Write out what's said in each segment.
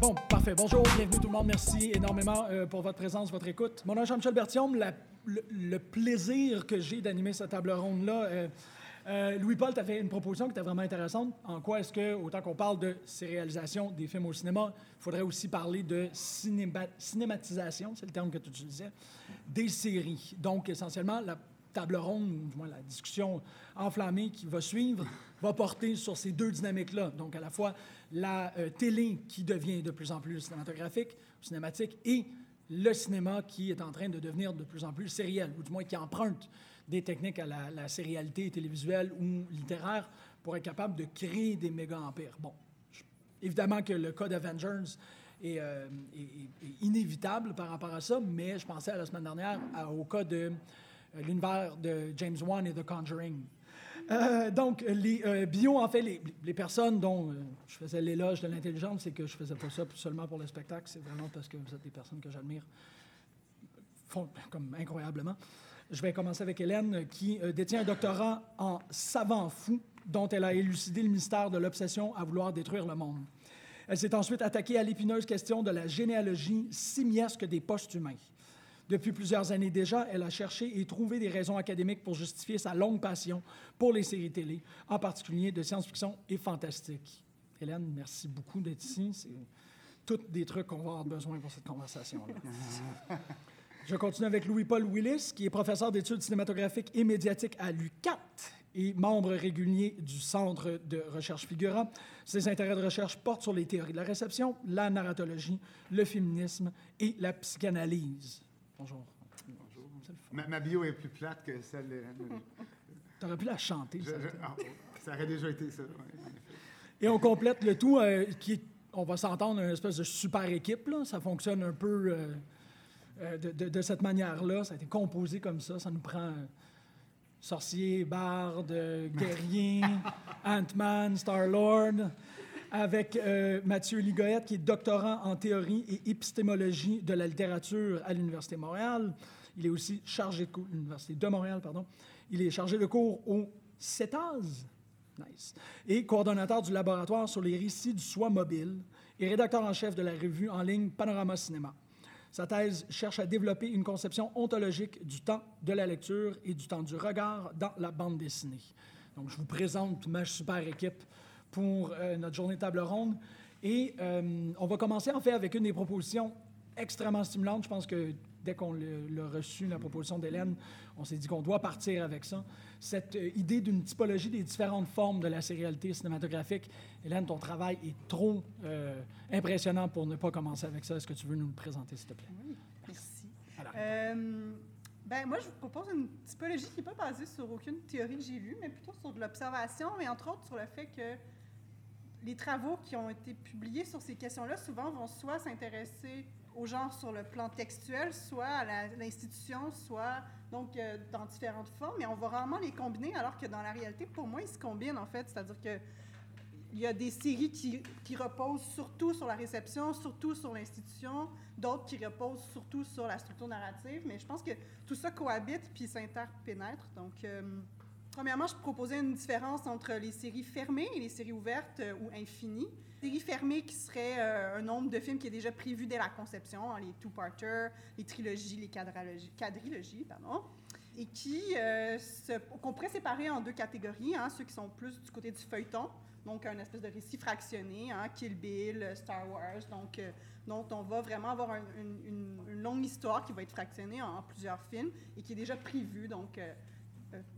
Bon, parfait. Bonjour, bienvenue tout le monde. Merci énormément euh, pour votre présence, votre écoute. Mon nom est Jean-Michel Berthiaume. le, plaisir que j'ai d'animer cette table ronde-là. Euh, euh, Louis-Paul, tu as fait une proposition qui était vraiment intéressante. En quoi est-ce que, autant qu'on parle de sérialisation des films au cinéma, il faudrait aussi parler de cinématisation, c'est le terme que tu utilisais, des séries. Donc, essentiellement, la table ronde, du moins la discussion enflammée qui va suivre, va porter sur ces deux dynamiques-là. Donc, à la fois la euh, télé qui devient de plus en plus cinématographique, cinématique, et le cinéma qui est en train de devenir de plus en plus sériel, ou du moins qui emprunte des techniques à la, sérialité télévisuelle ou littéraire pour être capable de créer des méga-empires. Bon, évidemment que le cas d'Avengers est, euh, inévitable par rapport à ça, mais je pensais la semaine dernière au cas de euh, l'univers de James Wan et The Conjuring. Euh, donc, les euh, bio, en fait, les, personnes dont je faisais l'éloge de l'intelligence, c'est que je faisais pas ça seulement pour le spectacle, c'est vraiment parce que vous êtes des personnes que j'admire comme incroyablement. Je vais commencer avec Hélène, qui détient un doctorat en savant fou, dont elle a élucidé le mystère de l'obsession à vouloir détruire le monde. Elle s'est ensuite attaquée à l'épineuse question de la généalogie simiesque des post-humains. Depuis plusieurs années déjà, elle a cherché et trouvé des raisons académiques pour justifier sa longue passion pour les séries télé, en particulier de science-fiction et fantastique. Hélène, merci beaucoup d'être ici. C'est tous des trucs qu'on va avoir besoin pour cette conversation-là. Je continue avec Louis-Paul Willis, qui est professeur d'études cinématographiques et médiatiques à l'UCAT et membre régulier du Centre de recherche Figura. Ses intérêts de recherche portent sur les théories de la réception, la narratologie, le féminisme et la psychanalyse. Bonjour. Bonjour. Ma, bio est plus plate que celle de... Tu aurais pu la chanter. Ça, ah, ça aurait déjà été ça. Et on complète le tout, euh, qui on va s'entendre, une espèce de super équipe. Là. Ça fonctionne un peu euh, euh, de, cette manière-là. Ça a été composé comme ça. Ça nous prend sorcier, barde, guerrier, Ant-Man, Star-Lord avec euh, Mathieu Ligoët, qui est doctorant en théorie et épistémologie de la littérature à l'Université Montréal. Il est aussi chargé de cours, l'Université de Montréal, pardon. Il est chargé de cours au CETAS, nice, et coordonnateur du laboratoire sur les récits du soi mobile et rédacteur en chef de la revue en ligne Panorama Cinéma. Sa thèse cherche à développer une conception ontologique du temps de la lecture et du temps du regard dans la bande dessinée. Donc, je vous présente ma super équipe pour euh, notre journée de table ronde. Et euh, on va commencer en fait avec une des propositions extrêmement stimulantes. Je pense que dès qu'on l'a reçu, la proposition d'Hélène, on s'est dit qu'on doit partir avec ça. Cette euh, idée d'une typologie des différentes formes de la sérialité cinématographique. Hélène, ton travail est trop impressionnant pour ne pas commencer avec ça. Est-ce que tu veux nous le présenter, s'il te plaît? Oui, merci. ben, moi, je vous propose une typologie qui n'est pas basée sur aucune théorie que j'ai vue, mais plutôt sur de l'observation et entre autres sur le fait que les travaux qui ont été publiés sur ces questions-là, souvent, vont soit s'intéresser au genre sur le plan textuel, soit à l'institution, soit donc euh, dans différentes formes, mais on va rarement les combiner, alors que dans la réalité, pour moi, ils se combinent en fait. C'est-à-dire que il y a des séries qui, qui, reposent surtout sur la réception, surtout sur l'institution, d'autres qui reposent surtout sur la structure narrative, mais je pense que tout ça cohabite puis s'interpénètre. Donc, euh, Premièrement, je proposais une différence entre les séries fermées et les séries ouvertes euh, ou infinies. Séries fermées qui seraient euh, un nombre de films qui est déjà prévu dès la conception, hein, les two-parters, les trilogies, les quadrilogies, pardon, et qui euh, qu'on pourrait séparer en deux catégories, hein, ceux qui sont plus du côté du feuilleton, donc un espèce de récit fractionné, hein, Kill Bill, Star Wars, donc dont on va vraiment avoir une, longue histoire qui va être fractionnée en, plusieurs films et qui est déjà prévue, donc euh,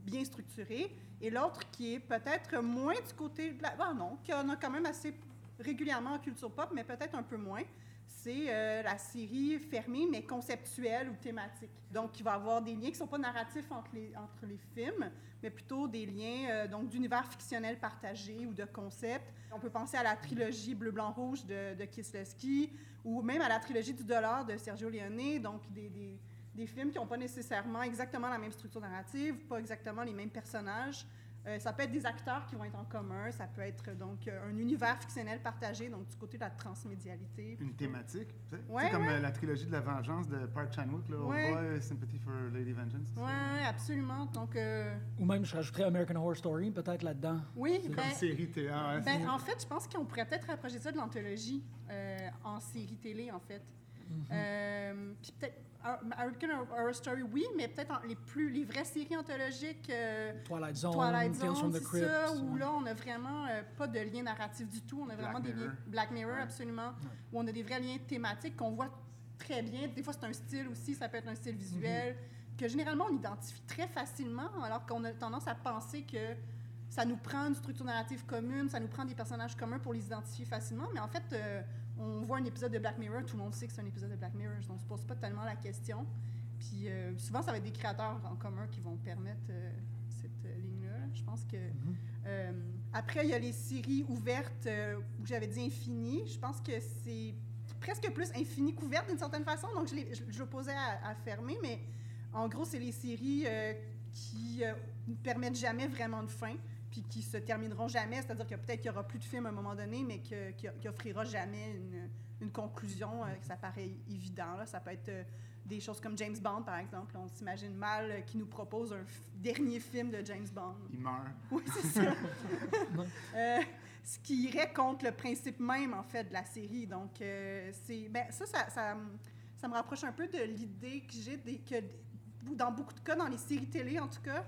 bien structuré, et l'autre qui est peut-être moins du côté de la... Ah non, qui en a quand même assez régulièrement en culture pop, mais peut-être un peu moins. c'est euh, la série fermée, mais conceptuelle ou thématique. Donc, il va y avoir des liens qui ne sont pas narratifs entre les, films, mais plutôt des liens euh, donc d'univers fictionnel partagé ou de concepts. On peut penser à la trilogie Bleu, Blanc, Rouge de, de Kieslowski ou même à la trilogie du dollar de Sergio Leone, donc des, des films qui n'ont pas nécessairement exactement la même structure narrative, pas exactement les mêmes personnages, euh, ça peut être des acteurs qui vont être en commun, ça peut être donc euh, un univers fictionnel partagé, donc du côté de la transmédialité. Une thématique, tu sais, Ouais, comme ouais. euh, la trilogie de la vengeance de Park Chan-wook, là, Ouais. Old Boy, Sympathy for Lady Vengeance. Oui, absolument. Donc, euh, Ou même, je rajouterais American Horror Story, peut-être là-dedans. oui, ben, comme série théâtre. ouais, ben, c'est- en fait, je pense qu'on pourrait peut-être rapprocher ça de l'anthologie euh, en série télé, en fait. Euh, Puis peut-être American Horror Story, oui, mais peut-être les plus les vraies séries anthologiques. euh, Twilight Zone, Twilight Tales from Zone, the Crypt. ça, où là, on a vraiment euh, pas de lien narratif du tout. On a vraiment Black des liens. Mirror. Black Mirror, Ouais. absolument. Où on a des vrais liens thématiques qu'on voit très bien. Des fois, c'est un style aussi, ça peut être un style visuel, que généralement, on identifie très facilement, alors qu'on a tendance à penser que ça nous prend une structure narrative commune, ça nous prend des personnages communs pour les identifier facilement. Mais en fait, euh, on voit un épisode de Black Mirror, tout le monde sait que c'est un épisode de Black Mirror, donc on se pose pas tellement la question. Puis euh, souvent, ça va être des créateurs en commun qui vont permettre euh, cette euh, ligne-là. Je pense que. Mhm. euh, après, il y a les séries ouvertes où j'avais dit infini. Je pense que c'est presque plus infini qu'ouverte d'une certaine façon. Donc, je, l'ai- je, je l'opposais à, à fermé, mais en gros, c'est les séries qui ne permettent jamais vraiment de fin, puis qui se termineront jamais. C'est-à-dire que peut-être qu'il n'y aura plus de film à un moment donné, mais que- qui qui offrira jamais une, une conclusion. euh, que ça paraît évident. là. Ça peut être euh, des choses comme James Bond, par exemple. On s'imagine mal euh, qui nous propose un dernier film de James Bond. Il meurt. Oui, c'est ça. Euh, ce qui irait contre le principe même, en fait, de la série. Donc, euh, c'est, ben, ça, ça, ça, me- ça me rapproche un peu de l'idée que j'ai que dans beaucoup de cas, dans les séries télé, en tout cas,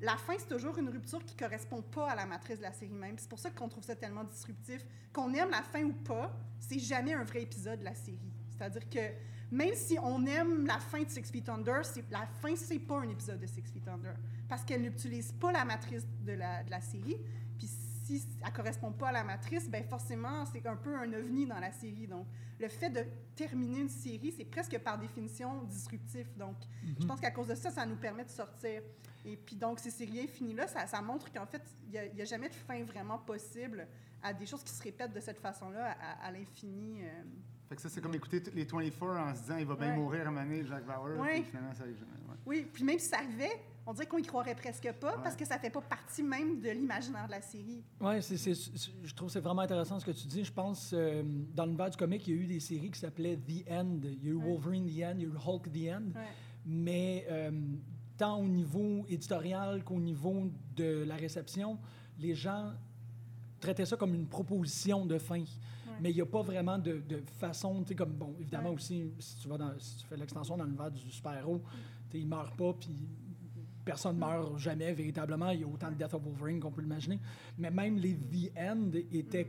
la fin, c'est toujours une rupture qui correspond pas à la matrice de la série même. C'est pour ça qu'on trouve ça tellement disruptif. Qu'on aime la fin ou pas, c'est jamais un vrai épisode de la série. C'est-à-dire que même si on aime la fin de Six Feet Under, la fin, c'est pas un épisode de Six Feet Under. Parce qu'elle n'utilise pas la matrice de la, de la série. Si elle correspond pas à la matrice, ben forcément, c'est un peu un ovni dans la série. Donc, le fait de terminer une série, c'est presque par définition disruptif. Donc, je pense qu'à cause de ça, ça nous permet de sortir. Et puis, donc, ces séries infinies-là, ça, ça montre qu'en fait, il n'y a, jamais de fin vraiment possible à des choses qui se répètent de cette façon-là, à, à l'infini. euh. Fait que ça, c'est comme écouter les 24 en se disant il va bien Ouais. mourir à un moment donné, Jack Bauer, Ouais. puis finalement, ça arrive jamais. ouais. Oui, puis même si ça arrivait, on dirait qu'on y croirait presque pas Ouais. parce que ça fait pas partie même de l'imaginaire de la série. Oui, je trouve que c'est vraiment intéressant ce que tu dis. Je pense, euh, dans l'univers du comic, il y a eu des séries qui s'appelaient The End. Il y a eu. Wolverine The End, il y a eu Hulk The End. Ouais. Mais euh, tant au niveau éditorial qu'au niveau de la réception, les gens traitaient ça comme une proposition de fin. Mais il n'y a pas vraiment de, de façon, tu sais, comme, bon, évidemment aussi, si tu, vas dans, si tu fais l'extension dans l'univers du super-héros, tu sais, il ne meurt pas, puis personne ne meurt jamais véritablement. Il y a autant de Death of Wolverine qu'on peut l'imaginer. Mais même les The End étaient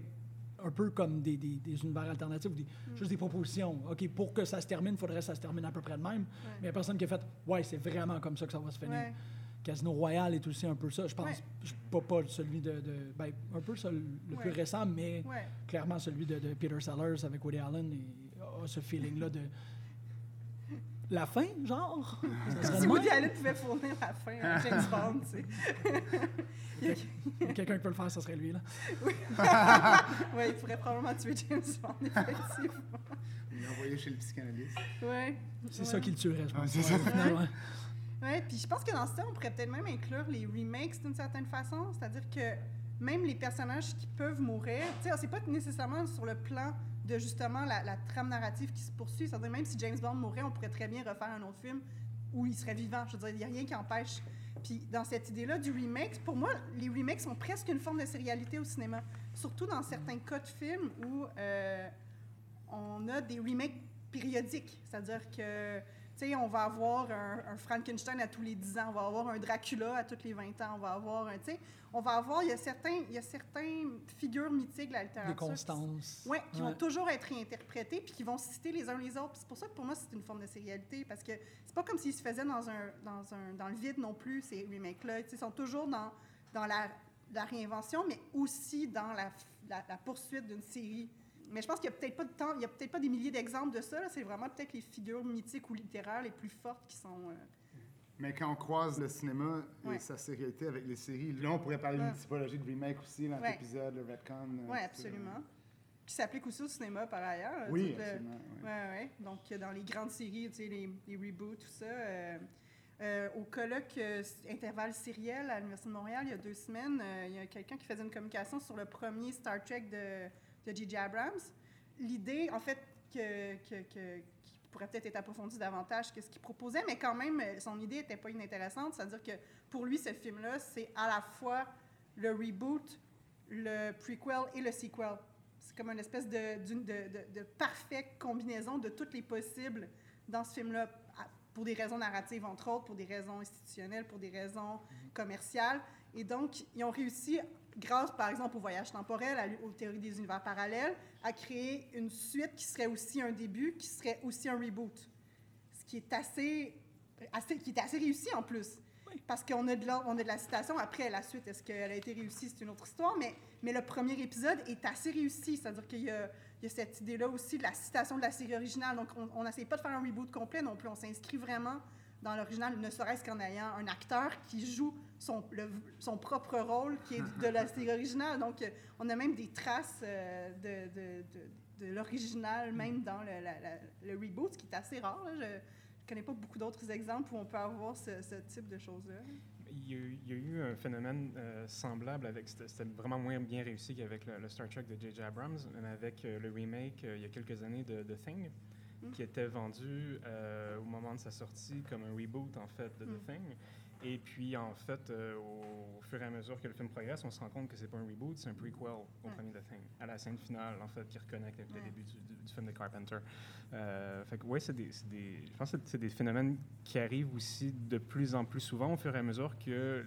un peu comme des, des- des univers alternatifs, des- juste des propositions. OK, pour que ça se termine, il faudrait que ça se termine à peu près de même. Mais il n'y a personne qui a fait Ouais, c'est vraiment comme ça que ça va se finir. Ouais. Casino Royale est aussi un peu ça. Je pense, Ouais. pas, pas celui de. de- ben, un peu ça, le plus récent, mais clairement celui de, de Peter Sellers avec Woody Allen et a ce feeling-là de. La fin, genre? Ça Si Woody? Allen pouvait fournir la fin à James Bond, tu sais. Quelqu'un qui peut le faire, ça serait lui. Là. Oui, il pourrait probablement tuer James Bond, effectivement. Il l'a envoyé chez le psychanalyste. Ouais. C'est ouais. ça qui le tuerait, je Ouais, pense. ça. Ouais. Oui, puis je pense que dans ce temps, on pourrait peut-être même inclure les remakes d'une certaine façon. C'est-à-dire que même les personnages qui peuvent mourir, tu sais, c'est pas nécessairement sur le plan de justement la, trame narrative qui se poursuit. C'est-à-dire même si James Bond mourait, on pourrait très bien refaire un autre film où il serait vivant. Je veux dire, il n'y a rien qui empêche. Puis dans cette idée-là du remake, pour moi, les remakes sont presque une forme de sérialité au cinéma. Surtout dans certains cas de films où euh, on a des remakes périodiques. C'est-à-dire que, sais, on va avoir un, un Frankenstein à tous les 10 ans, on va avoir un Dracula à tous les 20 ans, on va avoir un, tu sais, on va avoir, il y a certains, il y a certaines figures mythiques de la littérature. Des constances. Oui, qui vont toujours être réinterprétés puis qui vont se citer les uns les autres. C'est pour ça que pour moi, c'est une forme de sérialité parce que c'est pas comme s'ils se faisaient dans, un, dans, un, dans le vide non plus, ces remakes-là. Ils sont toujours dans, dans la, la réinvention, mais aussi dans la, la, la poursuite d'une série mais je pense qu'il n'y a peut-être pas de temps, il y a peut-être pas des milliers d'exemples de ça. C'est vraiment peut-être les figures mythiques ou littéraires les plus fortes qui sont. Mais quand on croise le cinéma et sa sérialité avec les séries, là, on pourrait parler d'une typologie de remake aussi, dans l'épisode, le retcon. Oui, absolument. Qui s'applique aussi au cinéma par ailleurs. Oui, absolument. Oui, oui. Donc, dans les grandes séries, tu sais, les, les reboots, tout ça. Euh, euh, au colloque euh, intervalle sériel à l'Université de Montréal, il y a deux semaines, il y a quelqu'un qui faisait une communication sur le premier Star Trek de J.J. Abrams. L'idée, en fait, que, que, que, qui pourrait peut-être être approfondie davantage que ce qu'il proposait, mais quand même, son idée n'était pas inintéressante. C'est-à-dire que pour lui, ce film-là, c'est à la fois le reboot, le prequel et le sequel comme une espèce de, de, de, de, parfaite combinaison de toutes les possibles dans ce film-là, pour des raisons narratives, entre autres, pour des raisons institutionnelles, pour des raisons commerciales. Et donc, ils ont réussi, grâce par exemple au voyage temporel, aux théories des univers parallèles, à créer une suite qui serait aussi un début, qui serait aussi un reboot. Ce qui est assez, assez qui est assez réussi en plus. Parce qu'on a, de la, on a de la citation. Après, la suite, est-ce qu'elle a été réussie? C'est une autre histoire. Mais, mais le premier épisode est assez réussi. C'est-à-dire qu'il y, y a, cette idée-là aussi de la citation de la série originale. Donc, on n'essaie pas de faire un reboot complet non plus. On s'inscrit vraiment dans l'original, ne serait-ce qu'en ayant un acteur qui joue son, son propre rôle, qui est de la série originale. Donc, on a même des traces euh, de, de, de, de l'original, même dans le, le, reboot, ce qui est assez rare. Là. Je connais pas beaucoup d'autres exemples où on peut avoir ce, type de choses-là. Il y, a, eu un phénomène euh, semblable avec. C'était vraiment moins bien réussi qu'avec le, Star Trek de J.J. Abrams, mais avec euh, le remake euh, il y a quelques années de The Thing, mm. qui était vendu au moment de sa sortie comme un reboot en fait de The mm. Thing. Et puis, en fait, au, fur et à mesure que le film progresse, on se rend compte que c'est pas un reboot, c'est un prequel au premier The Thing, à la scène finale, en fait, qui reconnecte avec le début du, du, film de Carpenter. Euh, fait que, ouais, c'est des, des, je pense que c'est des phénomènes qui arrivent aussi de plus en plus souvent au fur et à mesure que,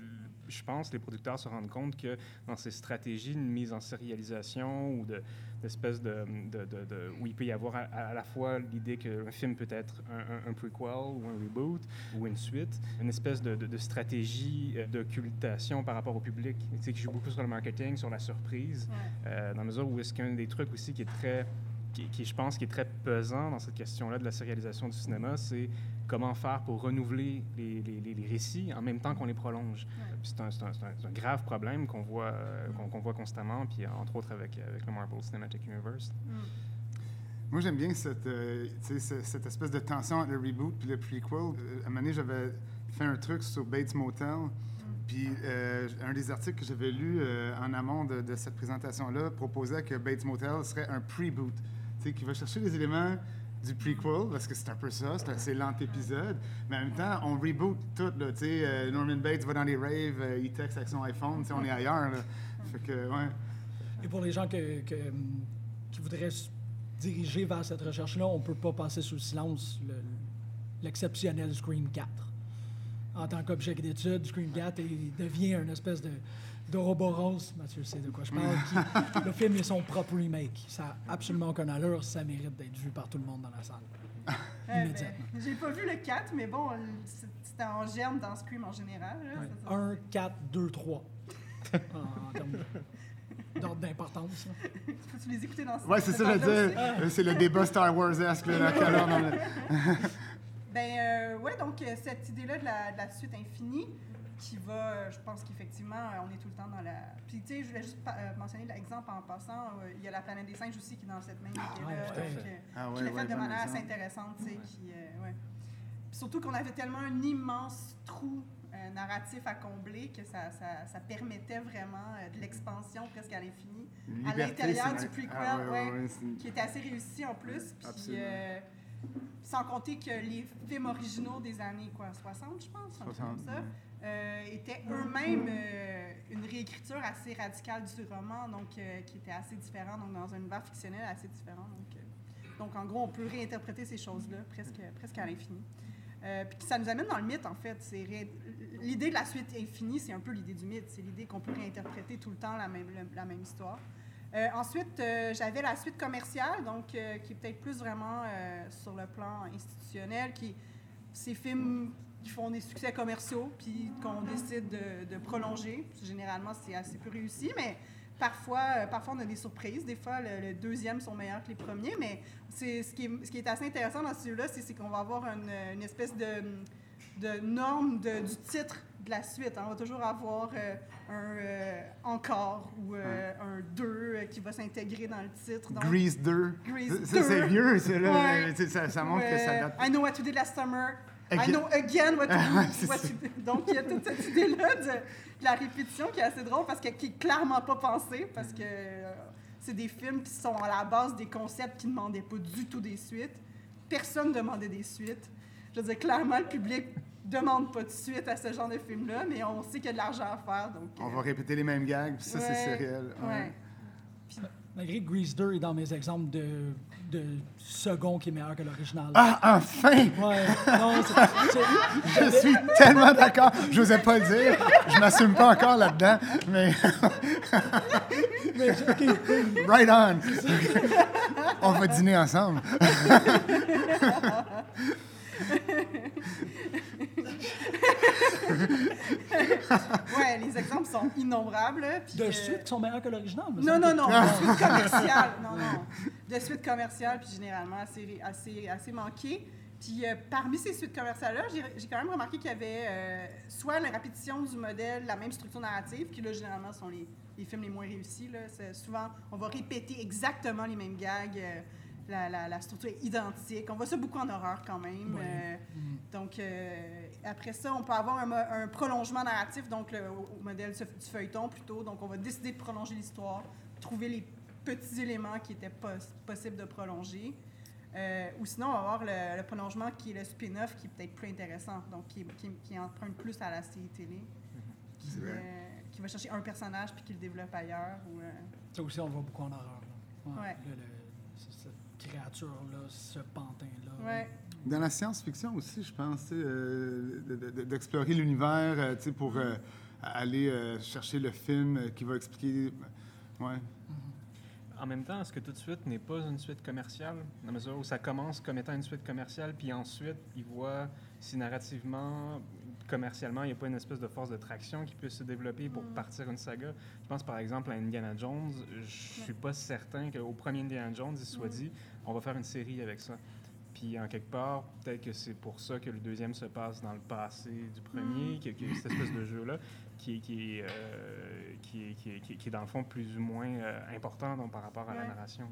je pense, les producteurs se rendent compte que dans ces stratégies de mise en sérialisation ou de, d'espèce de, de, de, où il peut y avoir à, la fois l'idée qu'un film peut être un, un, prequel ou un reboot ou une suite, une espèce de, stratégie euh, d'occultation par rapport au public, tu sais, qui joue beaucoup sur le marketing, sur la surprise, euh, dans la mesure où est-ce qu'un des trucs aussi qui est très qui, je pense, qui est très pesant dans cette question-là de la sérialisation du cinéma, c'est comment faire pour renouveler les, les, les récits en même temps qu'on les prolonge. C'est un, un, un, grave problème qu'on voit, euh, qu'on voit constamment, puis entre autres avec, avec le Marvel Cinematic Universe. Mm. Moi, j'aime bien cette, euh, cette espèce de tension entre le reboot et le prequel. Euh, à un moment donné, j'avais fait un truc sur Bates Motel. Mm. Puis un des articles que j'avais lu en amont de, de cette présentation-là proposait que Bates Motel serait un pre-boot qui va chercher les éléments du prequel, parce que c'est un peu ça, c'est l'antépisode, mais en même temps, on reboot tout, là, euh, Norman Bates va dans les raves, euh, il texte avec son iPhone, on est ailleurs, là. Fait que, ouais. Et pour les gens que, qui voudraient se diriger vers cette recherche-là, on ne peut pas passer sous silence l'exceptionnel Scream 4. En tant qu'objet d'étude, Scream 4 devient une espèce de d'Ouroboros, Mathieu sait de quoi je parle, qui, le film est son propre remake. Ça n'a absolument aucun allure, ça mérite d'être vu par tout le monde dans la salle. Euh, immédiatement. J'ai pas vu le 4, mais bon, c'était en germe dans Scream en général. 1, 4, 2, 3. en termes d'ordre d'importance. Faut-tu les écouter dans ce Ouais, c'est ça, je veux dire. C'est le débat Star Wars-esque. ben, euh, ouais, donc euh, cette idée-là de la, de la suite infinie, qui va, euh, je pense qu'effectivement, euh, on est tout le temps dans la. Puis, tu sais, je voulais juste euh, mentionner l'exemple en passant. il y a la planète des singes aussi qui est dans cette même ah, idée-là, ah, qui, l'a fait de manière assez intéressante, tu sais. Qui, ouais. surtout qu'on avait tellement un immense trou narratif à combler que ça, ça, ça permettait vraiment de l'expansion presque à l'infini à l'intérieur du prequel, ah, ouais, qui était assez réussi en plus. Puis, sans compter que les films originaux des années quoi, 60, je pense, 60, comme ça, euh, étaient eux-mêmes euh, une réécriture assez radicale du roman, donc euh, qui était assez différent, donc dans un univers fictionnel assez différent. Donc, donc en gros, on peut réinterpréter ces choses-là presque, presque à l'infini. puis ça nous amène dans le mythe, en fait. L'idée de la suite infinie, c'est un peu l'idée du mythe. C'est l'idée qu'on peut réinterpréter tout le temps la même, la même histoire. ensuite, j'avais la suite commerciale, donc qui est peut-être plus vraiment sur le plan institutionnel, qui ces films qui font des succès commerciaux, puis qu'on décide de, prolonger. Généralement, c'est assez peu réussi, mais Parfois, euh, parfois, on a des surprises. Des fois, le, le deuxième sont meilleurs que les premiers. Mais c'est ce qui est, ce qui est assez intéressant dans celui-là, c'est c'est qu'on va avoir une, une espèce de, de norme de- du titre de la suite. hein. On va toujours avoir euh, un euh, encore ou euh, un 2 qui va s'intégrer dans le titre. Donc, Grease 2. Grease Ça, c'est 2. vieux, c'est là. Ouais. Ça, ça montre que ça date. I know what to do last summer. I Again. know again what to Ah, what. Donc, il y a toute cette idée-là de, de la répétition qui est assez drôle parce que, qui est clairement pas pensée parce que euh, c'est des films qui sont à la base des concepts qui ne demandaient pas du tout des suites. Personne ne demandait des suites. Je veux dire, clairement, le public demande pas de suite à ce genre de film-là, mais on sait qu'il y a de l'argent à faire. Donc, On euh, va répéter les mêmes gags, puis ça, c'est ouais, sériel. ouais. Malgré que Grease 2 est dans mes exemples de, de second qui est meilleur que l'original. Ah, enfin! Ouais, non, c'est- Je suis tellement d'accord. Je n'osais pas le dire. Je m'assume pas encore là-dedans, mais mais, right on. On va dîner ensemble. ouais, les exemples sont innombrables. puis, de euh, suite qui sont meilleurs que l'original. Non, non, non, de suite commerciale. Non, non. De suite commerciale, puis généralement assez, assez, assez manqué. Puis euh, parmi ces suites commerciales-là, j'ai quand même remarqué qu'il y avait euh, soit la répétition du modèle, la même structure narrative, qui là, généralement, sont les, les films les moins réussis. Là. C'est Souvent, on va répéter exactement les mêmes gags. La, la- la structure est identique. On voit ça beaucoup en horreur quand même. Euh, donc, euh, après ça, on peut avoir un, prolongement narratif, donc le, au modèle du feuilleton plutôt. Donc, on va décider de prolonger l'histoire, trouver les petits éléments qui étaient pos- possibles de prolonger. Euh, ou sinon, on va avoir le, le prolongement qui est le spin-off, qui est peut-être plus intéressant, donc qui, qui, qui emprunte plus à la série télé, qui, euh, qui va chercher un personnage puis qui le développe ailleurs. Ou, euh, Ça aussi, on voit beaucoup en horreur. là. Ouais. le- créature-là, ce pantin-là. ouais. Dans la science-fiction aussi, je pense, tu sais, euh, de- de- d'explorer l'univers euh, tu sais, pour euh, aller euh, chercher le film euh, qui va expliquer. Ouais. En même temps, est-ce que tout de suite n'est pas une suite commerciale, dans la mesure où ça commence comme étant une suite commerciale, puis ensuite, il voit si narrativement, commercialement, il n'y a pas une espèce de force de traction qui peut se développer pour partir une saga. Je pense par exemple à Indiana Jones. Je suis pas certain qu'au premier Indiana Jones, il soit dit, on va faire une série avec ça. Puis en quelque part, peut-être que c'est pour ça que le deuxième se passe dans le passé du premier, y a cette espèce de jeu-là qui, est- qui, est, euh, qui, est- qui, est- qui est- qui est dans le fond plus ou moins euh, important donc, par rapport à la narration.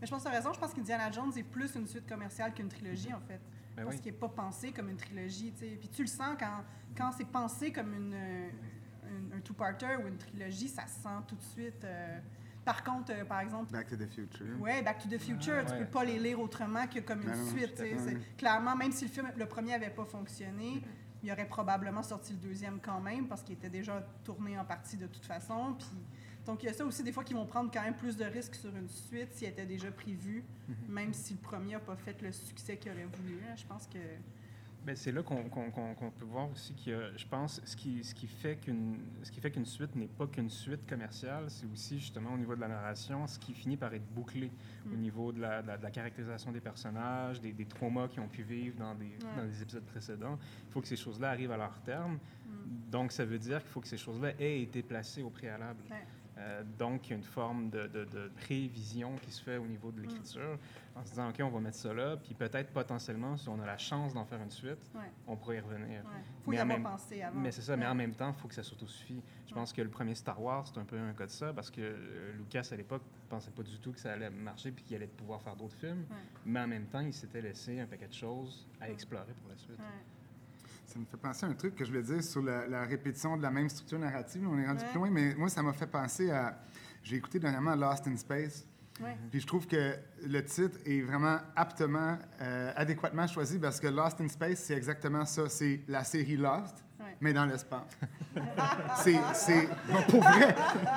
Mais je pense que tu as raison. Je pense qu'Indiana Jones est plus une suite commerciale qu'une trilogie, en fait. Ben parce oui. qu'il n'est pas pensé comme une trilogie. tu sais. Puis tu le sens quand, quand c'est pensé comme une, euh, un, un two-parter ou une trilogie, ça se sent tout de suite. euh. Par contre, euh, par exemple, Back to the Future. ouais, Back to the Future, tu ouais. peux pas les lire autrement que comme une Ben non, suite. Clairement, même si le film, le premier avait pas fonctionné, il aurait probablement sorti le deuxième quand même parce qu'il était déjà tourné en partie de toute façon. Puis, donc il y a ça aussi des fois qui vont prendre quand même plus de risques sur une suite s'il était déjà prévu, même si le premier n'a pas fait le succès qu'il aurait voulu. hein. Je pense que Ben, c'est là qu'on peut voir aussi qu'il y a, je pense, ce qui, ce qui fait qu'une ce qui fait qu'une suite n'est pas qu'une suite commerciale, c'est aussi justement au niveau de la narration, ce qui finit par être bouclé au niveau de la, de la- de la caractérisation des personnages, des, des traumas qu'ils ont pu vivre dans des, dans des épisodes précédents. Il faut que ces choses-là arrivent à leur terme. Donc, ça veut dire qu'il faut que ces choses-là aient été placées au préalable. Ouais. Euh, donc, il y a une forme de, de- de prévision qui se fait au niveau de l'écriture en se disant, OK, on va mettre ça là, puis peut-être potentiellement, si on a la chance d'en faire une suite, Ouais. on pourrait y revenir. ouais. faut Mais y avoir même- pensé avant. Mais c'est ça, mais en même temps, il faut que ça s'autosuffit. Je pense que le premier Star Wars, c'est un peu un cas de ça, parce que euh, Lucas, à l'époque, pensait pas du tout que ça allait marcher puis qu'il allait pouvoir faire d'autres films. Mais en même temps, il s'était laissé un paquet de choses à explorer pour la suite. Ça me fait penser à un truc que je voulais dire sur la, la répétition de la même structure narrative. On est rendu Ouais. plus loin, mais moi, ça m'a fait penser à. J'ai écouté dernièrement Lost in Space. Ouais. Puis je trouve que le titre est vraiment aptement, euh, adéquatement choisi parce que Lost in Space, c'est exactement ça. C'est la série Lost, Ouais. mais dans l'espace. c'est, c'est, bon, pour vrai.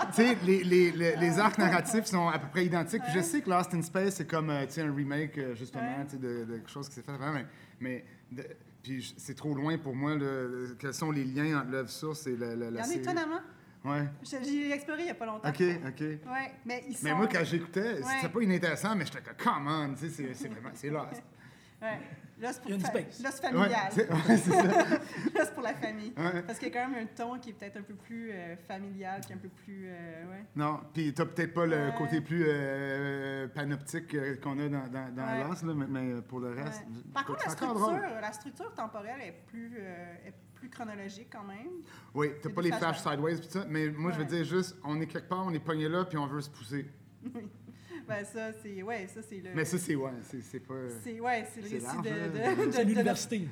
tu sais, les, les, les, les arcs narratifs sont à peu près identiques. Puis je sais que Lost in Space, c'est comme, euh, un remake, euh, justement, de, de quelque chose qui s'est fait avant. Mais, mais de- puis c'est trop loin pour moi. là. quels sont les liens entre l'œuvre source et la, la, Il y la en a série? étonnamment. Ouais. Je- J'ai exploré il n'y a pas longtemps. OK, OK. Ouais, mais ils sont. Mais moi, quand j'écoutais, Ouais. c'était pas inintéressant, mais j'étais comme, come on, tu sais, c'est, c'est vraiment, c'est Lost. Ouais. Là, c'est pour, fa- Ouais, familial. ouais, pour la famille. Ouais. Parce qu'il y a quand même un ton qui est peut-être un peu plus euh, familial, qui est un peu plus. euh, ouais. Non, puis t'as peut-être pas le Ouais. côté plus euh, panoptique qu'on a dans, dans, mais, mais pour le reste. Ouais. Par contre, la structure, la structure temporelle est plus, euh, est plus chronologique quand même. Oui, t'as pas les flash flashbacks. sideways pis ça, mais moi je veux dire juste, on est quelque part, on est pogné là, puis on veut se pousser. Oui. Ben ça, c'est ouais, ça c'est le. Mais ça, c'est ouais, c'est c'est pas. c'est ouais, c'est le récit large, de, de, de- C'est de- l'université.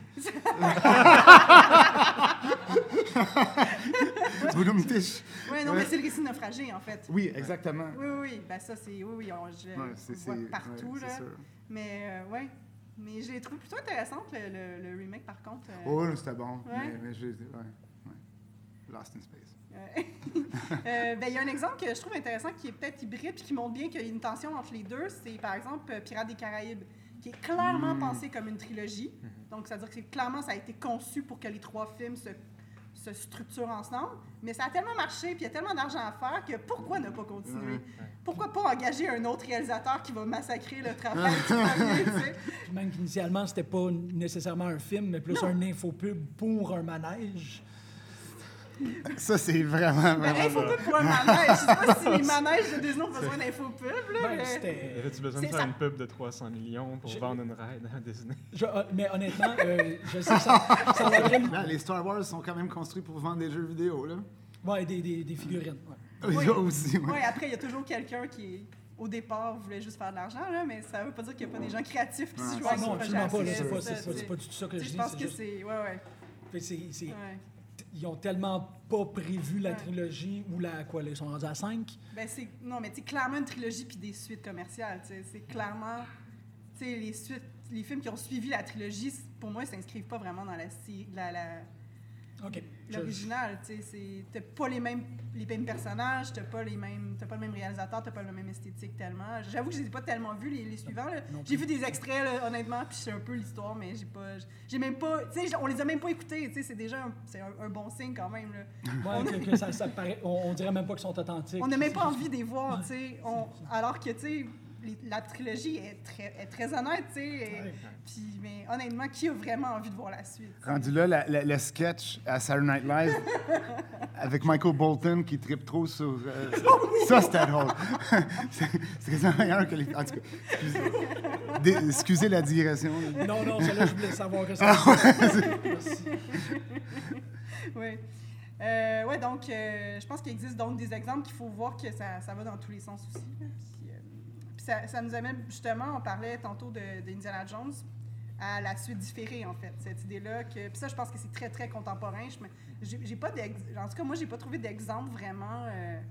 Ouais, non, Ouais. mais c'est le récit de naufragé en fait. Oui, exactement. Oui, oui, oui. Ben ça c'est oui, oui, on, je, Ouais, on voit partout ouais, là. sûr. Mais euh, ouais. Mais j'ai trouvé plutôt intéressante le, le- le remake par contre. euh, Oh, c'était bon. Ouais. Mais, mais j'ai. Ouais, ouais. Lost in Space. Euh, euh, ben, il y a un exemple que je trouve intéressant qui est peut-être hybride puis qui montre bien qu'il y a une tension entre les deux. C'est par exemple euh, Pirates des Caraïbes, qui est clairement Mm. pensé comme une trilogie. Donc, c'est-à-dire que clairement, ça a été conçu pour que les trois films se, se structurent ensemble. Mais ça a tellement marché puis il y a tellement d'argent à faire que pourquoi ne pas continuer? Ouais. Pourquoi pas engager un autre réalisateur qui va massacrer le travail du premier, tu sais? Même qu'initialement, c'était pas nécessairement un film, mais plus Non. un infopub pour un manège. Ça, c'est vraiment. Ben, vraiment infopub pour un manège. Je sais pas si les manèges de Disney ont besoin d'infopub, là. Ben, mais-. Avais-tu besoin de faire ça. une pub de 300 millions pour J'ai- vendre une ride à Disney? Je- euh, mais honnêtement, euh, je sais, ça, ça vraiment... Les Star Wars sont quand même construits pour vendre des jeux vidéo, là. Ouais, des, des, des figurines. ouais. Oui. Aussi, ouais. Oui, après, il y a toujours quelqu'un qui, au départ, voulait juste faire de l'argent, là, mais ça veut pas dire qu'il n'y a pas des gens créatifs qui Ouais, se jouent Ouais, Ah à non, ce absolument pas. C'est pas, pas, du tout ça que je dis. Je pense que c'est. Ouais, ouais. c'est- c'est- ouais. Ils ont tellement pas prévu la trilogie ou la quoi, ils sont rendus à 5. Ben, c'est. Non, mais sais, clairement une trilogie puis des suites commerciales. C'est clairement. Les suites. Les films qui ont suivi la trilogie, pour moi, ils s'inscrivent pas vraiment dans la. la, la OK. L'original, tu t'as pas les mêmes, les mêmes personnages, t'as pas les mêmes, t'as pas le même réalisateur, t'as pas le même esthétique tellement. J'avoue que je les ai pas tellement vus les, les suivants. J'ai vu des extraits là, honnêtement, puis je sais un peu l'histoire, mais j'ai pas, j'ai même pas, tu sais, on les a même pas écoutés. Tu sais, c'est déjà un, c'est un, un bon signe quand même. Là. Ouais, que, que ça, ça paraît, on, on dirait même pas qu'ils sont authentiques. On n'a même pas envie de les voir, tu sais, on- alors que tu sais, les- la trilogie est très, est très honnête, tu sais. Ouais. Puis, mais honnêtement, qui a vraiment envie de voir la suite? Rendu là, la- la- le sketch à Saturday Night Live avec Michael Bolton qui tripe trop sur. euh, ça, c'était drôle. c'est meilleur que les. En tout cas, excusez, Dé- excusez la digression. Non, non, celle-là, je voulais savoir que ça. Ah Merci. oui. Euh, ouais, donc, euh, je pense qu'il existe donc des exemples qu'il faut voir que ça, ça va dans tous les sens aussi. là. Puis, euh, puis ça, nous amène, justement, on parlait tantôt de- d'Indiana Jones, à la suite différée, en fait. Cette idée-là, que, puis ça, je pense que c'est très, très contemporain. Je J'ai pas en tout cas, moi, j'ai pas trouvé d'exemple vraiment euh,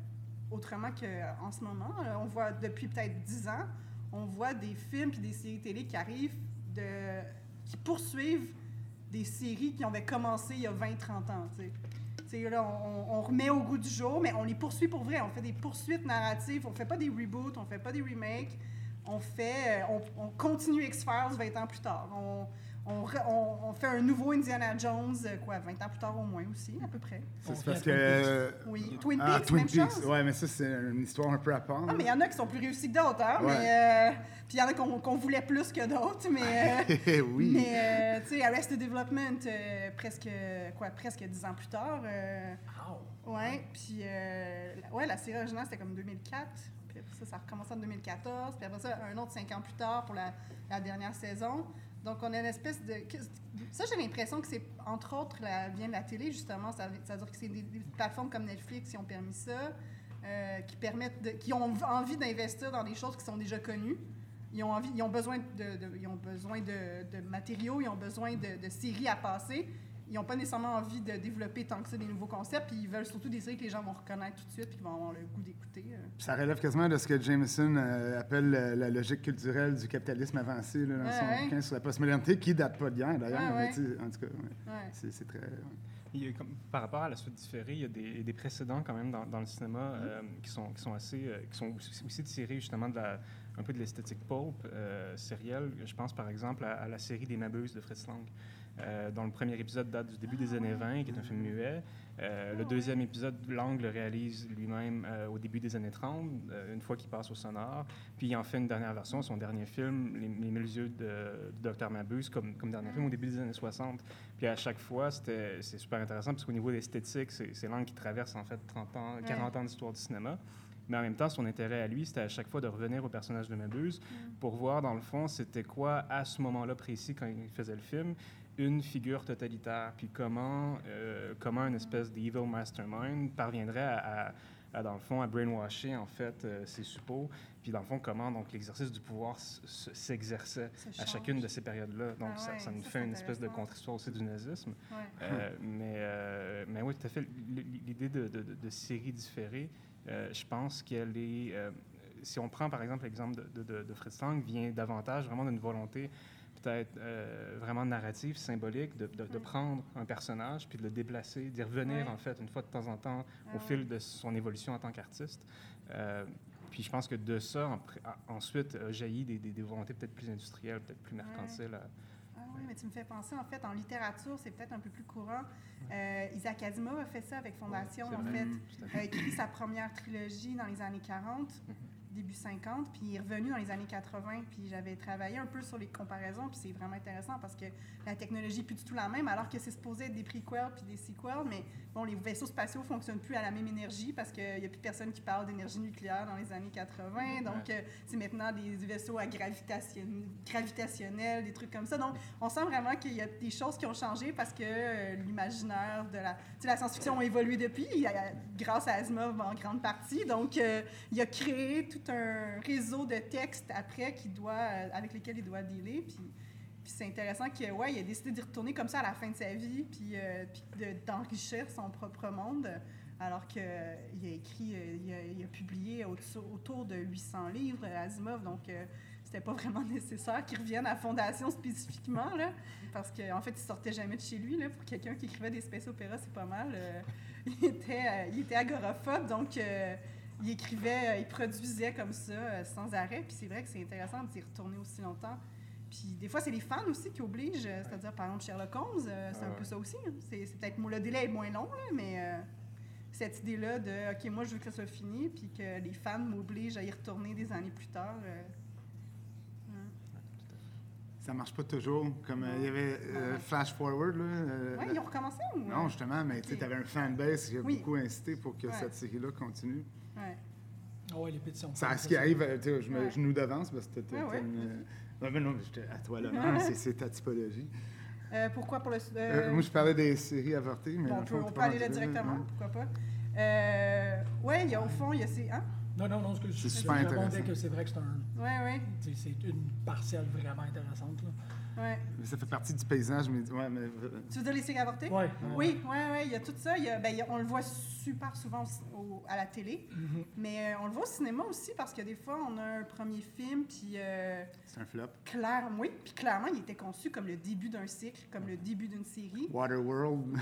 autrement qu'en ce moment. Euh, on voit, depuis peut-être 10 ans, on voit des films puis des séries télé qui arrivent, de, qui poursuivent des séries qui avaient commencé il y a 20-30 ans. On, remet au goût du jour, mais on les poursuit pour vrai. On fait des poursuites narratives. On fait pas des reboots, on fait pas des remakes. On fait, euh, on, on continue X-Files 20 ans plus tard. On, re- on- on fait un nouveau Indiana Jones, euh, quoi, 20 ans plus tard au moins aussi, à peu près. Ça, c'est parce que. Twin Peaks. euh, Oui, Twin ah, Peaks, Twin même Peaks. chose. Ouais, mais ça, c'est une histoire un peu à part. Ah, mais il y en a qui sont plus réussis que d'autres, hein? Ouais. Mais, euh, puis il y en a qu'on qu'on voulait plus que d'autres, mais... euh, oui. Mais, euh, tu sais, Arrested Development, euh, presque, quoi, presque 10 ans plus tard. euh, Wow. ouais, puis, euh, la- ouais, la série originale, c'était comme 2004. Puis après ça, ça a recommencé en 2014. Puis après ça, un autre 5 ans plus tard pour la, la dernière saison. Donc, on a une espèce de... Ça, j'ai l'impression que c'est, entre autres, la, vient de la télé, justement. Ça, ça veut dire que c'est des, plateformes comme Netflix qui ont permis ça, euh, qui permettent qui ont envie d'investir dans des choses qui sont déjà connues. Ils ont, envie, ils ont besoin, ils ont besoin de, matériaux, ils ont besoin de séries à passer. Ils n'ont pas nécessairement envie de développer tant que ça des nouveaux concepts, puis ils veulent surtout des séries que les gens vont reconnaître tout de suite, puis qui vont avoir le goût d'écouter. euh. Ça relève quasiment de ce que Jameson euh, appelle euh, la logique culturelle du capitalisme avancé là, dans Ouais, son ouais. bouquin sur la postmodernité, qui date pas d'hier d'ailleurs. Ouais, mais ouais. tu sais, en tout cas, ouais, Ouais. c'est c'est très. ouais. Il y a comme- par rapport à la suite différée, il y a des, des précédents quand même dans, dans le cinéma euh, qui, sont, qui sont assez, euh, qui sont aussi, aussi tirés justement de la, un peu de l'esthétique pulp euh, sérielle. Je pense par exemple à, à la série des Nabeuses de Fritz Lang, euh, dont le premier épisode date du début des années 20, qui est un film muet. Euh, le deuxième épisode, Lang le réalise lui-même euh, au début des années 30, euh, une fois qu'il passe au sonore. Puis il en fait une dernière version, son dernier film, Les, Les Mille Yeux de, du Docteur Mabuse, comme, comme dernier film au début des années 60. Puis à chaque fois, c'est super intéressant parce qu'au niveau esthétique, c'est c'est Lang qui traverse en fait 30 ans, 40 ans d'histoire du cinéma. Mais en même temps, son intérêt à lui, c'était à chaque fois de revenir au personnage de Mabuse pour voir, dans le fond, c'était quoi, à ce moment-là précis, quand il faisait le film, une figure totalitaire, puis comment, euh, comment une espèce d'evil mastermind parviendrait à, à- à, dans le fond, à brainwasher, en fait, euh, ses suppôts, puis dans le fond, comment, donc, l'exercice du pouvoir s'exerçait Ça à chacune de ces périodes-là. Donc, Ah ça, ouais, ça nous ça, fait une espèce de contre-histoire aussi du nazisme. Ouais. Euh, mais, euh, mais oui, tout à fait. L'idée de, de, de, de série différée, je pense qu'elle est. euh, si on prend par exemple l'exemple de, de, de, Fritz Lang, vient davantage vraiment d'une volonté peut-être euh, vraiment narrative, symbolique, de, prendre un personnage puis de le déplacer, d'y revenir Ouais. en fait une fois de temps en temps Ah au ouais. fil de son évolution en tant qu'artiste. Euh, puis je pense que de ça, en ensuite, a jailli des, des, des volontés peut-être plus industrielles, peut-être plus mercantiles. à- Ah oui, mais tu me fais penser, en fait, en littérature, c'est peut-être un peu plus courant. Euh, Isaac Asimov a fait ça avec Fondation, en vrai. fait. Fait. a écrit sa première trilogie dans les années 40, Mhm. Début 50, puis il est revenu dans les années 80, puis j'avais travaillé un peu sur les comparaisons, puis c'est vraiment intéressant parce que la technologie n'est plus du tout la même, alors que c'est supposé être des prequels puis des sequels, mais bon, les vaisseaux spatiaux fonctionnent plus à la même énergie parce qu'il n'y a plus personne qui parle d'énergie nucléaire dans les années 80, donc euh, c'est maintenant des vaisseaux à gravitation, gravitationnels, des trucs comme ça. Donc, on sent vraiment qu'il y a des choses qui ont changé parce que euh, l'imaginaire de la, science-fiction a évolué depuis, a- grâce à Asimov en grande partie. Donc, euh, il a créé tout un réseau de textes après doit, euh, avec lesquels il doit dealer. Puis, c'est intéressant qu'il ouais, il a décidé d'y retourner comme ça à la fin de sa vie, puis, euh, d'enrichir son propre monde. Alors qu'il a écrit, euh, il a, publié autour, de 800 livres, Asimov, donc euh, c'était pas vraiment nécessaire qu'il revienne à Fondation spécifiquement, là, parce qu'en fait, il sortait jamais de chez lui. Là, pour quelqu'un qui écrivait des space opéras, c'est pas mal. euh, il, était, euh, il était agoraphobe, donc euh, il écrivait, euh, il produisait comme ça, euh, sans arrêt. Puis c'est vrai que c'est intéressant d'y retourner aussi longtemps. Puis des fois, c'est les fans aussi qui obligent, euh, c'est-à-dire par exemple Sherlock Holmes, c'est un peu ça aussi. hein. C'est peut-être le délai est moins long, là, mais euh, cette idée-là de OK, moi je veux que ça soit fini, puis que les fans m'obligent à y retourner des années plus tard. euh. Ça marche pas toujours. Comme euh, il y avait euh. Flash Forward, là. euh, Ouais, ils ont recommencé ou Non, justement, mais tu avais un fanbase qui a Oui. beaucoup incité pour que Ouais. cette série-là continue. Ouais. Ah ouais, les pétitions. Ça, ce qui arrive, euh, tu sais, je, me- Ouais. je nous devance parce que ouais. une- Ouais, mais non, mais j'étais à toi l'honneur, c'est- c'est ta typologie. Euh, pourquoi pour le. Euh, euh, moi, je parlais des séries avortées, mais bon, on peut, on aller là directement, non? pourquoi pas. Euh, ouais, il y a au fond, il y a ces. Hein? Non, non, non, ce que je, C'est je super répondais intéressant. que c'est vrai que c'est un, Ouais, ouais, tu sais, c'est une parcelle vraiment intéressante. Là. Ouais. Ça fait partie du paysage, mais ouais, mais euh, Tu veux dire les séries avortées? Ouais. Oui, oui, oui, il y a tout ça. Il y a- ben, il y a- on le voit super souvent au- au- à la télé, Mhm. mais euh, on le voit au cinéma aussi parce que des fois, on a un premier film, puis euh, c'est un flop. clairement, oui, puis clairement, il était conçu comme le début d'un cycle, comme le début d'une série. Waterworld.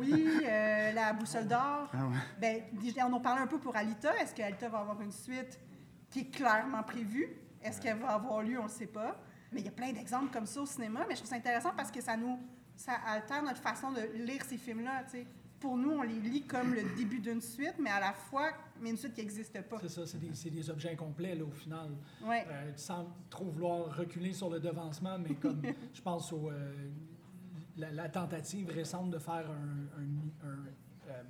Oui, euh, La Boussole d'Or. ah ouais. Ben, on en parlait un peu pour Alita. Est-ce qu'Alita va avoir une suite qui est clairement prévue? Est-ce qu'elle va avoir lieu? On ne le sait pas. Mais il y a plein d'exemples comme ça au cinéma. Mais je trouve ça intéressant parce que ça nous ça altère notre façon de lire ces films-là. tu sais. Pour nous, on les lit comme le début d'une suite, mais à la fois, mais une suite qui n'existe pas. C'est ça, c'est des, c'est des objets incomplets là, au final. Ouais. Euh, sans trop vouloir reculer sur le devancement, mais comme je pense au euh, la, la tentative récente de faire un, un- un, euh,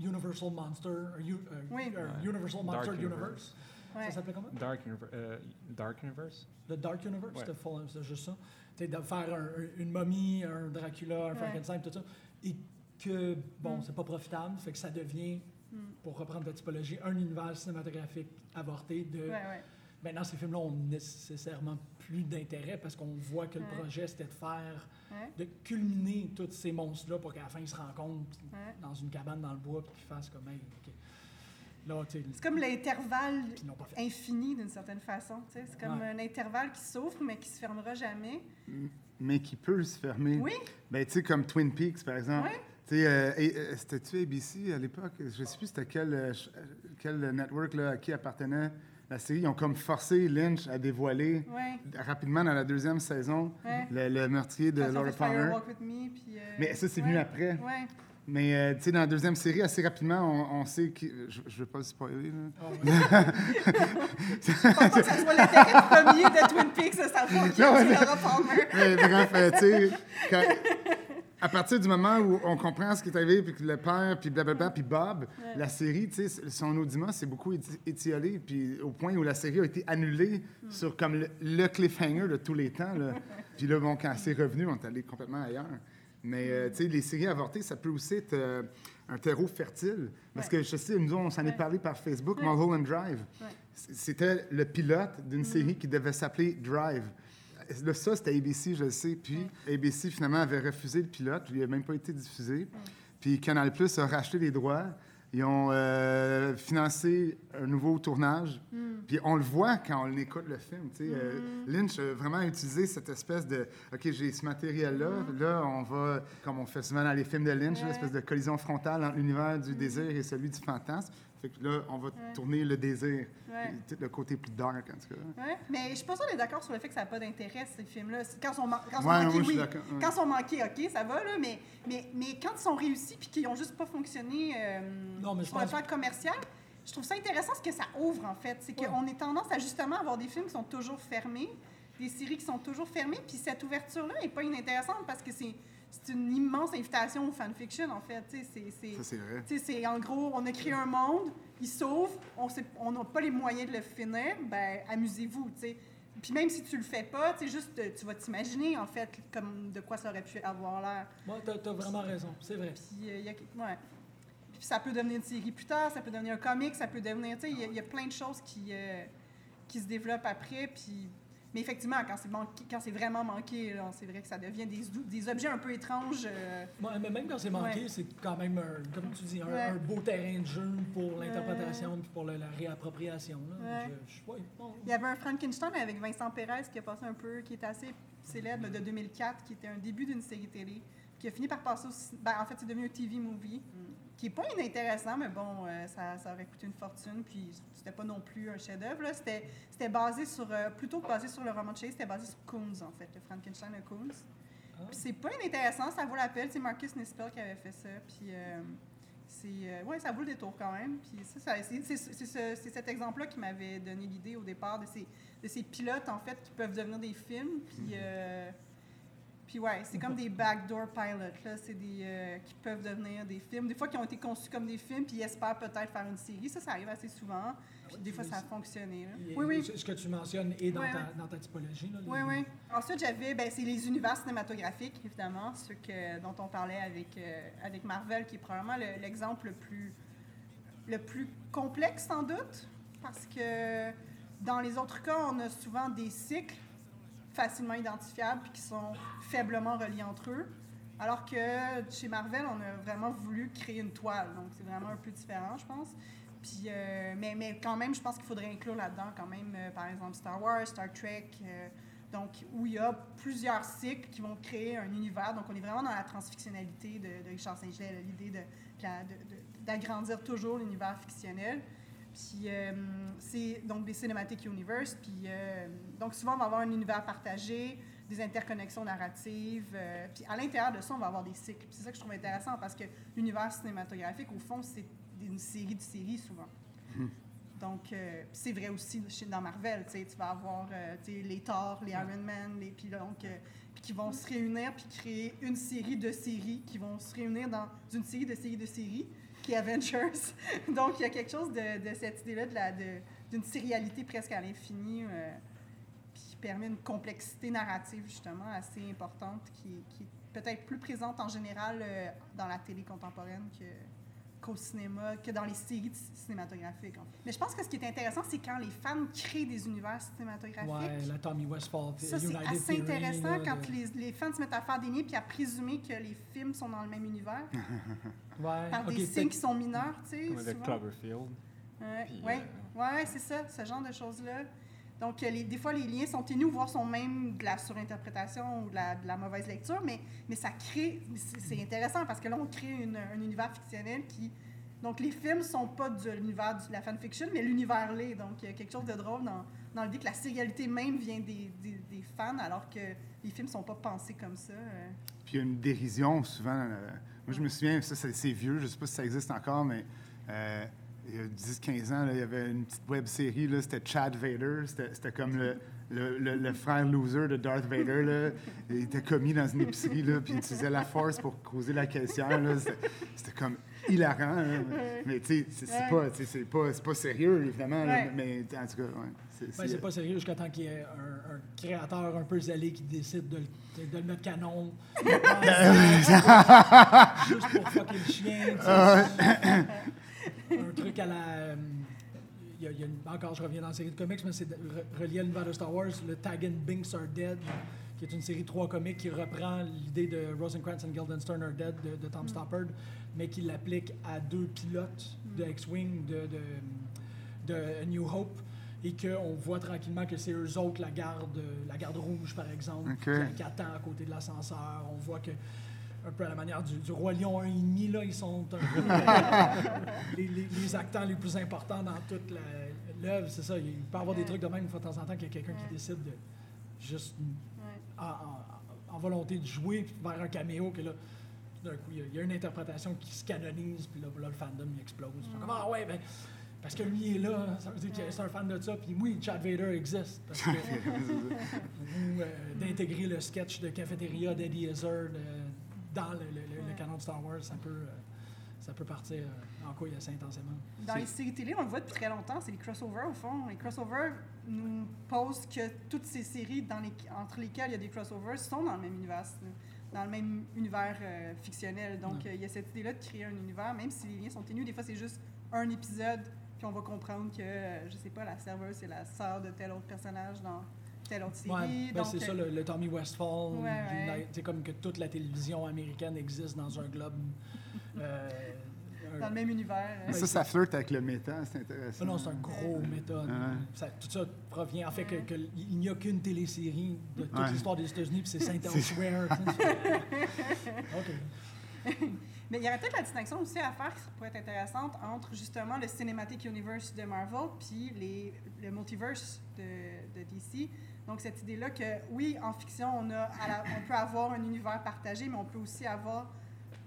Universal Monster, un, U- Oui. Universal Dark Monster Universe. Universe. Ouais. Ça s'appelait comment? Dark, Univer- euh, Dark Universe? Le Dark Universe, Ouais. c'était full- c'était juste ça. C'était de faire un- un- une momie, un Dracula, un Ouais. Frankenstein, tout ça. Et que, bon, Mm. c'est pas profitable, fait que ça devient, Mm. pour reprendre ta typologie, un univers cinématographique avorté de. Ouais, ouais. Maintenant, ces films-là ont nécessairement plus d'intérêt parce qu'on voit que le Ouais. projet, c'était de faire, Ouais. de culminer tous ces monstres-là pour qu'à la fin, ils se rencontrent Ouais. dans une cabane dans le bois puis qu'ils fassent comme, hey. C'est comme l'intervalle infini d'une certaine façon. C'est comme Ouais. un intervalle qui s'ouvre mais qui se fermera jamais. mais qui peut se fermer. Oui, Ben, tu sais, comme Twin Peaks, par exemple. Sais, euh, euh, c'était-tu ABC à l'époque? Je sais plus c'était quel, euh, euh, quel network là, à qui appartenait la série. Ils ont comme forcé Lynch à dévoiler oui. rapidement dans la deuxième saison Ouais. le, le meurtrier de Laura Palmer. Me, euh, Mais ça, c'est ouais. venu après. Mais, euh, tu sais, dans la deuxième série, assez rapidement, on, on sait que. Je ne veux pas le spoiler, là. Ouais. Je pense pas que ça soit l'intérêt premier de Twin Peaks de savoir qui Non, est mais- Laura Palmer. Mais bref, euh, tu sais, quand- à partir du moment où on comprend ce qui est arrivé, puis que le père, puis blablabla, puis Bob, la série, tu sais, son audimat s'est beaucoup éti- étiolé, puis au point où la série a été annulée sur comme le, le cliffhanger de tous les temps. Là. Puis là, bon, quand c'est revenu, on est allé complètement ailleurs. Mais, euh, tu sais, les séries avortées, ça peut aussi être euh, un terreau fertile. Parce Ouais. que je sais, nous, on s'en Ouais. est parlé par Facebook, Ouais. Mulholland Drive. C'était le pilote d'une série qui devait s'appeler Drive. Là, ça, c'était ABC, je le sais. Puis ABC, finalement, avait refusé le pilote. Il n'a même pas été diffusé. Puis Canal Plus a racheté les droits. Ils ont euh, financé un nouveau tournage. Puis on le voit quand on écoute le film. Euh, Lynch a vraiment utilisé cette espèce de OK, j'ai ce matériel-là. Là, on va, comme on fait souvent dans les films de Lynch, Ouais. l'espèce de collision frontale entre l'univers du désir et celui du fantasme. Fait que là, on va tourner le désir. Ouais. Le côté plus dark, en tout cas. Ouais, mais je suis pas sûre d'être d'accord sur le fait que ça n'a pas d'intérêt, ces films-là. Quand ils sont, man- quand sont manqués, moi, je suis oui. d'accord, ouais. Quand ils sont manqués, OK, ça va, là, mais, mais, mais quand ils sont réussis puis qu'ils n'ont juste pas fonctionné euh, Non, mais sur le plan commercial, je trouve ça intéressant ce que ça ouvre, en fait. C'est Ouais. qu'on est tendance à justement avoir des films qui sont toujours fermés, des séries qui sont toujours fermées, puis cette ouverture-là n'est pas inintéressante parce que c'est c'est une immense invitation au fanfiction, en fait. Tu sais, c'est- c'est- Ça, c'est vrai. tu sais, c'est en gros, on a créé un monde, il sauve, on sait- on n'a pas les moyens de le finir, ben amusez-vous, tu sais. Puis même si tu le fais pas, tu sais, juste euh, tu vas t'imaginer en fait comme de quoi ça aurait pu avoir l'air. Moi, t'as as vraiment raison, c'est vrai. Puis euh, il y a ouais. Puis ça peut devenir une série plus tard, ça peut devenir un comic, ça peut devenir, tu sais, il y a- il y, a plein de choses qui euh, qui se développent après, puis mais effectivement, quand c'est manqué, quand c'est vraiment manqué, là, c'est vrai que ça devient des, des objets un peu étranges. euh, Moi, mais même quand c'est manqué, Ouais. c'est quand même, un, comme tu dis, un, Ouais. un beau terrain de jeu pour l'interprétation puis pour la réappropriation. Là. Ouais. Je- je- ouais, bon. Il y avait un Frankenstein avec Vincent Perez qui a passé un peu, qui est assez célèbre de 2004, qui était un début d'une série télé, qui a fini par passer au ben, en fait, c'est devenu un TV movie, qui est pas inintéressant, mais bon, euh, ça, ça aurait coûté une fortune, puis c'était pas non plus un chef-d'œuvre. là. C'était, c'était basé sur, euh, plutôt que basé sur le roman de Chase, c'était basé sur Coons, en fait, le Frankenstein de Coons. Ah. Puis c'est pas inintéressant, ça vaut la peine. C'est Marcus Nispel qui avait fait ça. Puis euh, c'est euh, ouais, ça vaut le détour quand même. Puis ça, ça- c'est, c'est- c'est ce- c'est cet exemple-là qui m'avait donné l'idée au départ de ces, de ces pilotes en fait qui peuvent devenir des films. Puis euh, puis ouais, c'est comme des backdoor pilots là, c'est des euh, qui peuvent devenir des films. Des fois qui ont été conçus comme des films, puis ils espèrent peut-être faire une série. Ça, ça arrive assez souvent. Puis des fois, ça a fonctionné. là. Oui, oui. Ce que tu mentionnes est dans, Ouais, ta, ouais. dans ta typologie. Là, les- Oui, oui. Ensuite, j'avais, ben, c'est les univers cinématographiques, évidemment, ceux que, dont on parlait avec, euh, avec Marvel, qui est probablement le- l'exemple le plus, le plus complexe, sans doute, parce que dans les autres cas, on a souvent des cycles facilement identifiables puis qui sont faiblement reliés entre eux. Alors que chez Marvel, on a vraiment voulu créer une toile. Donc, c'est vraiment un peu différent, je pense. Puis, euh, mais, mais quand même, je pense qu'il faudrait inclure là-dedans, quand même, euh, par exemple, Star Wars, Star Trek, euh, donc où il y a plusieurs cycles qui vont créer un univers. Donc, on est vraiment dans la transfictionnalité de, Richard Saint-Gelais, l'idée d'agrandir toujours l'univers fictionnel. Puis, euh, c'est donc des cinématiques universe. Puis, euh, donc, souvent, on va avoir un univers partagé, des interconnexions narratives. euh, puis, à l'intérieur de ça, on va avoir des cycles. Puis, c'est ça que je trouve intéressant parce que l'univers cinématographique, au fond, c'est une série de séries souvent. Donc, euh, c'est vrai aussi dans Marvel, tu sais, tu vas avoir euh, les Thor, les Iron Man, les, puis donc, qui vont se réunir puis créer une série de séries qui vont se réunir dans une série de séries de séries qui Avengers. donc, il y a quelque chose de, de cette idée-là de la- de- d'une sérialité presque à l'infini euh, qui permet une complexité narrative justement assez importante qui, qui est peut-être plus présente en général euh, dans la télé contemporaine que qu'au cinéma, que dans les séries cinématographiques. en fait. Mais je pense que ce qui est intéressant, c'est quand les fans créent des univers cinématographiques. Ouais, la Tommy Westphal. Ça, c'est assez Theory, intéressant là, quand de- les, les fans se mettent à faire des liens puis à présumer que les films sont dans le même univers Ouais, par des signes qui sont mineurs, tu sais. Comme avec. Cloverfield. Ouais, Puis, ouais, euh, ouais, c'est ça, ce genre de choses-là. Donc, des fois, les liens sont ténus, voire sont même de la surinterprétation ou de la, mauvaise lecture, mais, mais ça crée. c'est- intéressant parce que là, on crée un univers fictionnel qui. Donc, les films sont pas de l'univers de la fanfiction, mais l'univers l'est. Donc, il y a quelque chose de drôle dans, dans l'idée que la sérialité même vient des, fans, alors que les films sont pas pensés comme ça. euh. Puis il y a une dérision souvent. euh, moi, je me souviens, ça, c'est c'est vieux, je ne sais pas si ça existe encore, mais euh, il y a 10-15 ans, là, il y avait une petite web série, là, c'était Chad Vader. C'était c'était comme le, le, le- le frère loser de Darth Vader. Là. Il était commis dans une épicerie, là, puis il utilisait la force pour causer la caissière. là. C'était c'était comme hilarant. là. Mais tu sais, c'est c'est Ouais. pas, tu sais, c'est pas, c'est pas sérieux, évidemment. là, mais en tout cas, ouais. c'est- pas sérieux jusqu'à temps qu'il y ait un, un créateur un peu zélé qui décide de, le- de le mettre canon. juste pour fucker le chien. un truc à la. euh, il y a- il y a une- encore, je reviens dans la série de comics, mais c'est re- relié à l'univers de Star Wars, le Tag and Binks Are Dead, qui est une série de trois comics qui reprend l'idée de Rosencrantz and Guildenstern Are Dead de, de Tom Stoppard, mais qui l'applique à deux pilotes de X-Wing de, de, de A New Hope et qu'on voit tranquillement que c'est eux autres, la garde, la garde rouge, par exemple, qui attend à côté de l'ascenseur. On voit que, un peu à la manière du, du Roi Lion 1,5, là, ils sont un peu les, les- les acteurs les plus importants dans toute l'œuvre. C'est ça, il peut y avoir des trucs de même une fois de temps en temps qu'il y a quelqu'un qui décide de juste Ouais. en, en- en volonté de jouer puis vers un caméo que là, tout d'un coup, il y a- il y, a une interprétation qui se canonise, puis là, là, le fandom il explose. Comme, ah ouais, ben, parce que lui il est là, ça veut dire que c'est un fan de ça, puis oui, Chad Vader existe. Parce que, ou euh, d'intégrer le sketch de cafétéria d'Eddie Izzard euh, dans le, le- le- le canon de Star Wars, ça peut, euh, ça peut partir euh, en couille assez intensément. Dans les séries télé, on le voit depuis très longtemps, c'est les crossovers au fond. Les crossovers nous posent que toutes ces séries dans les, entre lesquelles il y a des crossovers sont dans le même univers, dans le même univers euh, fictionnel. Donc Ouais. euh, il y a cette idée-là de créer un univers, même si les liens sont ténus. Des fois, c'est juste un épisode, puis on va comprendre que, je sais pas, la serveuse, c'est la sœur de tel autre personnage dans telle autre série. Ouais, ben c'est ça, euh, le, le Tommy Westfall. Ouais, ouais. Unite, C'est comme que toute la télévision américaine existe dans un globe. euh, dans le même univers. Mais ça, ça flirte avec le méta, c'est intéressant. Ah non, c'est un gros. Ouais. Ça- tout ça provient en fait que, que l- il n'y a qu'une télésérie de toute Ouais. l'histoire des États-Unis, puis c'est Saint Elsewhere. OK. Mais il y aurait peut-être la distinction aussi à faire qui pourrait être intéressante entre justement le Cinematic Universe de Marvel puis les, le multiverse de, de DC. Donc cette idée-là que oui, en fiction, on, peut avoir un univers partagé, mais on peut aussi avoir...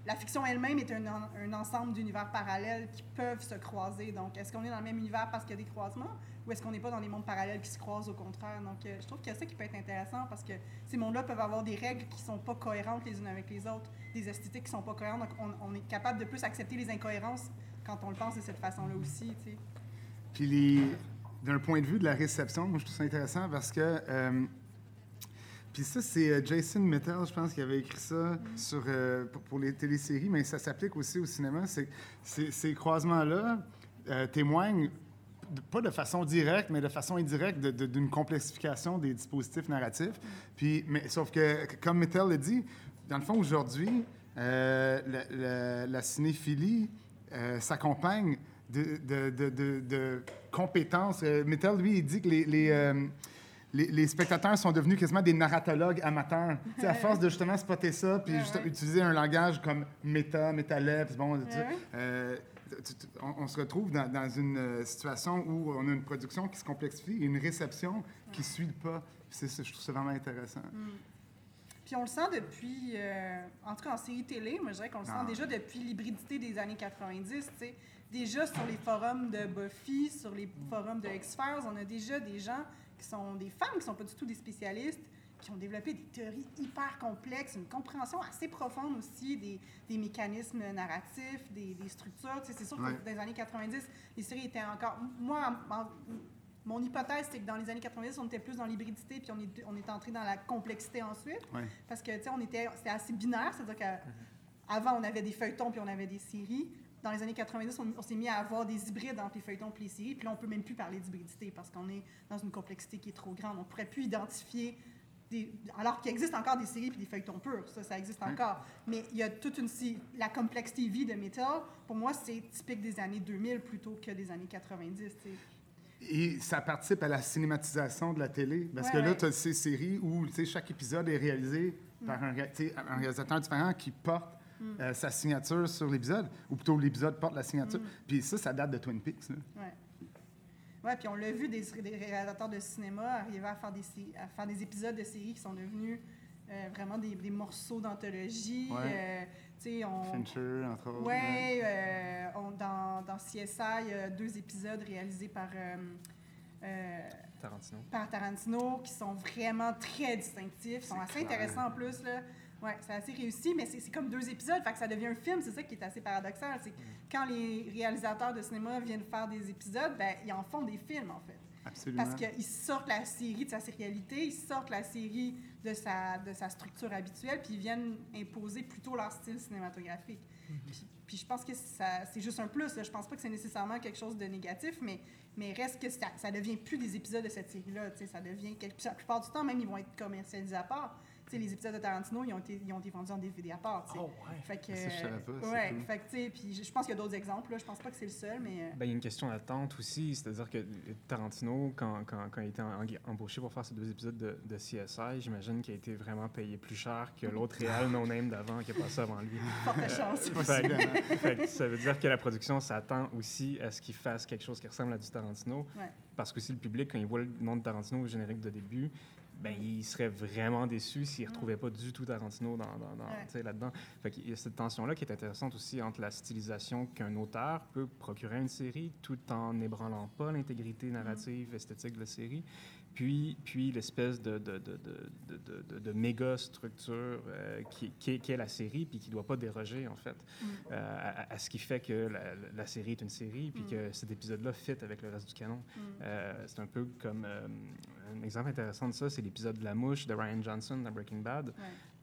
La fiction elle-même est un, en- un ensemble d'univers parallèles qui peuvent se croiser. Donc est-ce qu'on est dans le même univers parce qu'il y a des croisements ou est-ce qu'on n'est pas dans des mondes parallèles qui se croisent au contraire? Donc euh, je trouve a ça qui peut être intéressant parce que ces mondes-là peuvent avoir des règles qui sont pas cohérentes les unes avec les autres, des esthétiques qui sont pas cohérentes. Donc, on, est capable de plus accepter les incohérences quand on le pense de cette façon-là aussi. Puis les- d'un point de vue de la réception, moi je trouve ça intéressant parce que. euh, puis ça, c'est euh, Jason Mitchell, je pense, qui avait écrit ça sur, euh, pour, les téléséries, mais ça s'applique aussi au cinéma. C'est, ces croisements-là témoignent, pas de façon directe, mais de façon indirecte, d'une complexification des dispositifs narratifs. Puis, mais, sauf que, comme Mitchell l'a dit, dans le fond, aujourd'hui, la, cinéphilie s'accompagne de, de- de- de- de compétences. Euh, lui, il dit que les, les, euh, les- les spectateurs sont devenus quasiment des narratologues amateurs. Tu sais, à force de justement spotter ça, puis Ouais, juste ouais. utiliser un langage comme méta, métalep, bon, Ouais, euh, on, on se retrouve dans, dans une euh, situation où on a une production qui se complexifie et une réception qui suit le pas. C'est je trouve ça vraiment intéressant. Puis on le sent depuis, euh, en tout cas en série télé, moi je dirais qu'on le sent Ah. déjà depuis l'hybridité des années 90, tu sais. Déjà sur les forums de Buffy, sur les forums de X-Files, on a déjà des gens qui sont des femmes qui sont pas du tout des spécialistes, qui ont développé des théories hyper complexes, une compréhension assez profonde aussi des, des mécanismes narratifs, des, des structures. Tu sais, c'est sûr Ouais. que dans les années 90, les séries étaient encore... Moi, en- mon hypothèse, c'est que dans les années 90, on était plus dans l'hybridité, puis on est, on est entré dans la complexité ensuite. Ouais. Parce que, tu sais, on était, c'était assez binaire, c'est-à-dire qu'avant, on avait des feuilletons puis on avait des séries. Dans les années 90, on, on s'est mis à avoir des hybrides entre les feuilletons et les séries. Puis là, on peut même plus parler d'hybridité parce qu'on est dans une complexité qui est trop grande. On pourrait plus identifier des, alors qu'il existe encore des séries et des feuilletons purs, ça, ça existe encore. Mais il y a toute une la Complex TV de Metal, pour moi, c'est typique des années 2000 plutôt que des années 90. tu sais. Et ça participe à la cinématisation de la télé. Parce Ouais, que là, ouais. tu as ces séries où chaque épisode est réalisé par un, sais, un réalisateur différent qui porte euh, sa signature sur l'épisode, ou plutôt l'épisode porte la signature. Puis ça, ça date de Twin Peaks. là. Ouais. Ouais, puis on l'a vu des, des réalisateurs de cinéma arriver à faire des, sé- à faire des épisodes de séries qui sont devenus euh, vraiment des, des morceaux d'anthologie. Ouais. Euh, tu sais, on. Fincher, entre autres. Ouais, euh, on- dans, dans CSI, il y a deux épisodes réalisés par, euh, euh, Tarantino. par Tarantino qui sont vraiment très distinctifs, sont assez clair. intéressants en plus. Là. Ouais, c'est assez réussi, mais c'est c'est comme deux épisodes, fait que ça devient un film. C'est ça qui est assez paradoxal. C'est que quand les réalisateurs de cinéma viennent faire des épisodes, ben, ils en font des films, en fait. Absolument. Parce qu'ils sortent la série de sa sérialité, ils sortent la série de sa, de sa structure habituelle, puis ils viennent imposer plutôt leur style cinématographique. Puis, puis je pense que ça- c'est juste un plus. là. Je pense pas que c'est nécessairement quelque chose de négatif, mais, mais reste que ça, ça devient plus des épisodes de cette série-là. Ça devient quelque, la plupart du temps, même, ils vont être commercialisés à part. Tu sais, les épisodes de Tarantino, ils ont été, ils ont été vendus en DVD à part. tu sais. Oh, ouais. Fait que, Ça, je savais pas, c'est ouais, cool. fait que, tu sais, puis je je pense qu'il y a d'autres exemples. Là. Je pense pas que c'est le seul, mais. euh, Ben, il y a une question d'attente aussi, c'est-à-dire que Tarantino, quand, quand, quand il a été en- embauché pour faire ces deux épisodes de, de CSI, j'imagine qu'il a été vraiment payé plus cher que l'autre réal no-name d'avant qui a passé avant lui. forte chance. Fait que- fait que ça veut dire que la production s'attend aussi à ce qu'il fasse quelque chose qui ressemble à du Tarantino. Ouais. Parce que si le public, quand il voit le nom de Tarantino au générique de début, ben, il serait vraiment déçu s'il ne retrouvait pas du tout Tarantino dans, dans- dans- Ouais. tu sais, là-dedans. Qu'il y a cette tension-là qui est intéressante aussi entre la stylisation qu'un auteur peut procurer à une série tout en n'ébranlant pas l'intégrité narrative, esthétique de la série. Puis, puis l'espèce de, méga structure euh, qui, qui est, qui est la série, puis qui ne doit pas déroger, en fait, Mm. euh, à, à ce qui fait que la, la série est une série, puis Mm. que cet épisode-là fit avec le reste du canon. Mm. Euh, c'est un peu comme euh, un exemple intéressant de ça, c'est l'épisode de la mouche de Ryan Johnson dans Breaking Bad.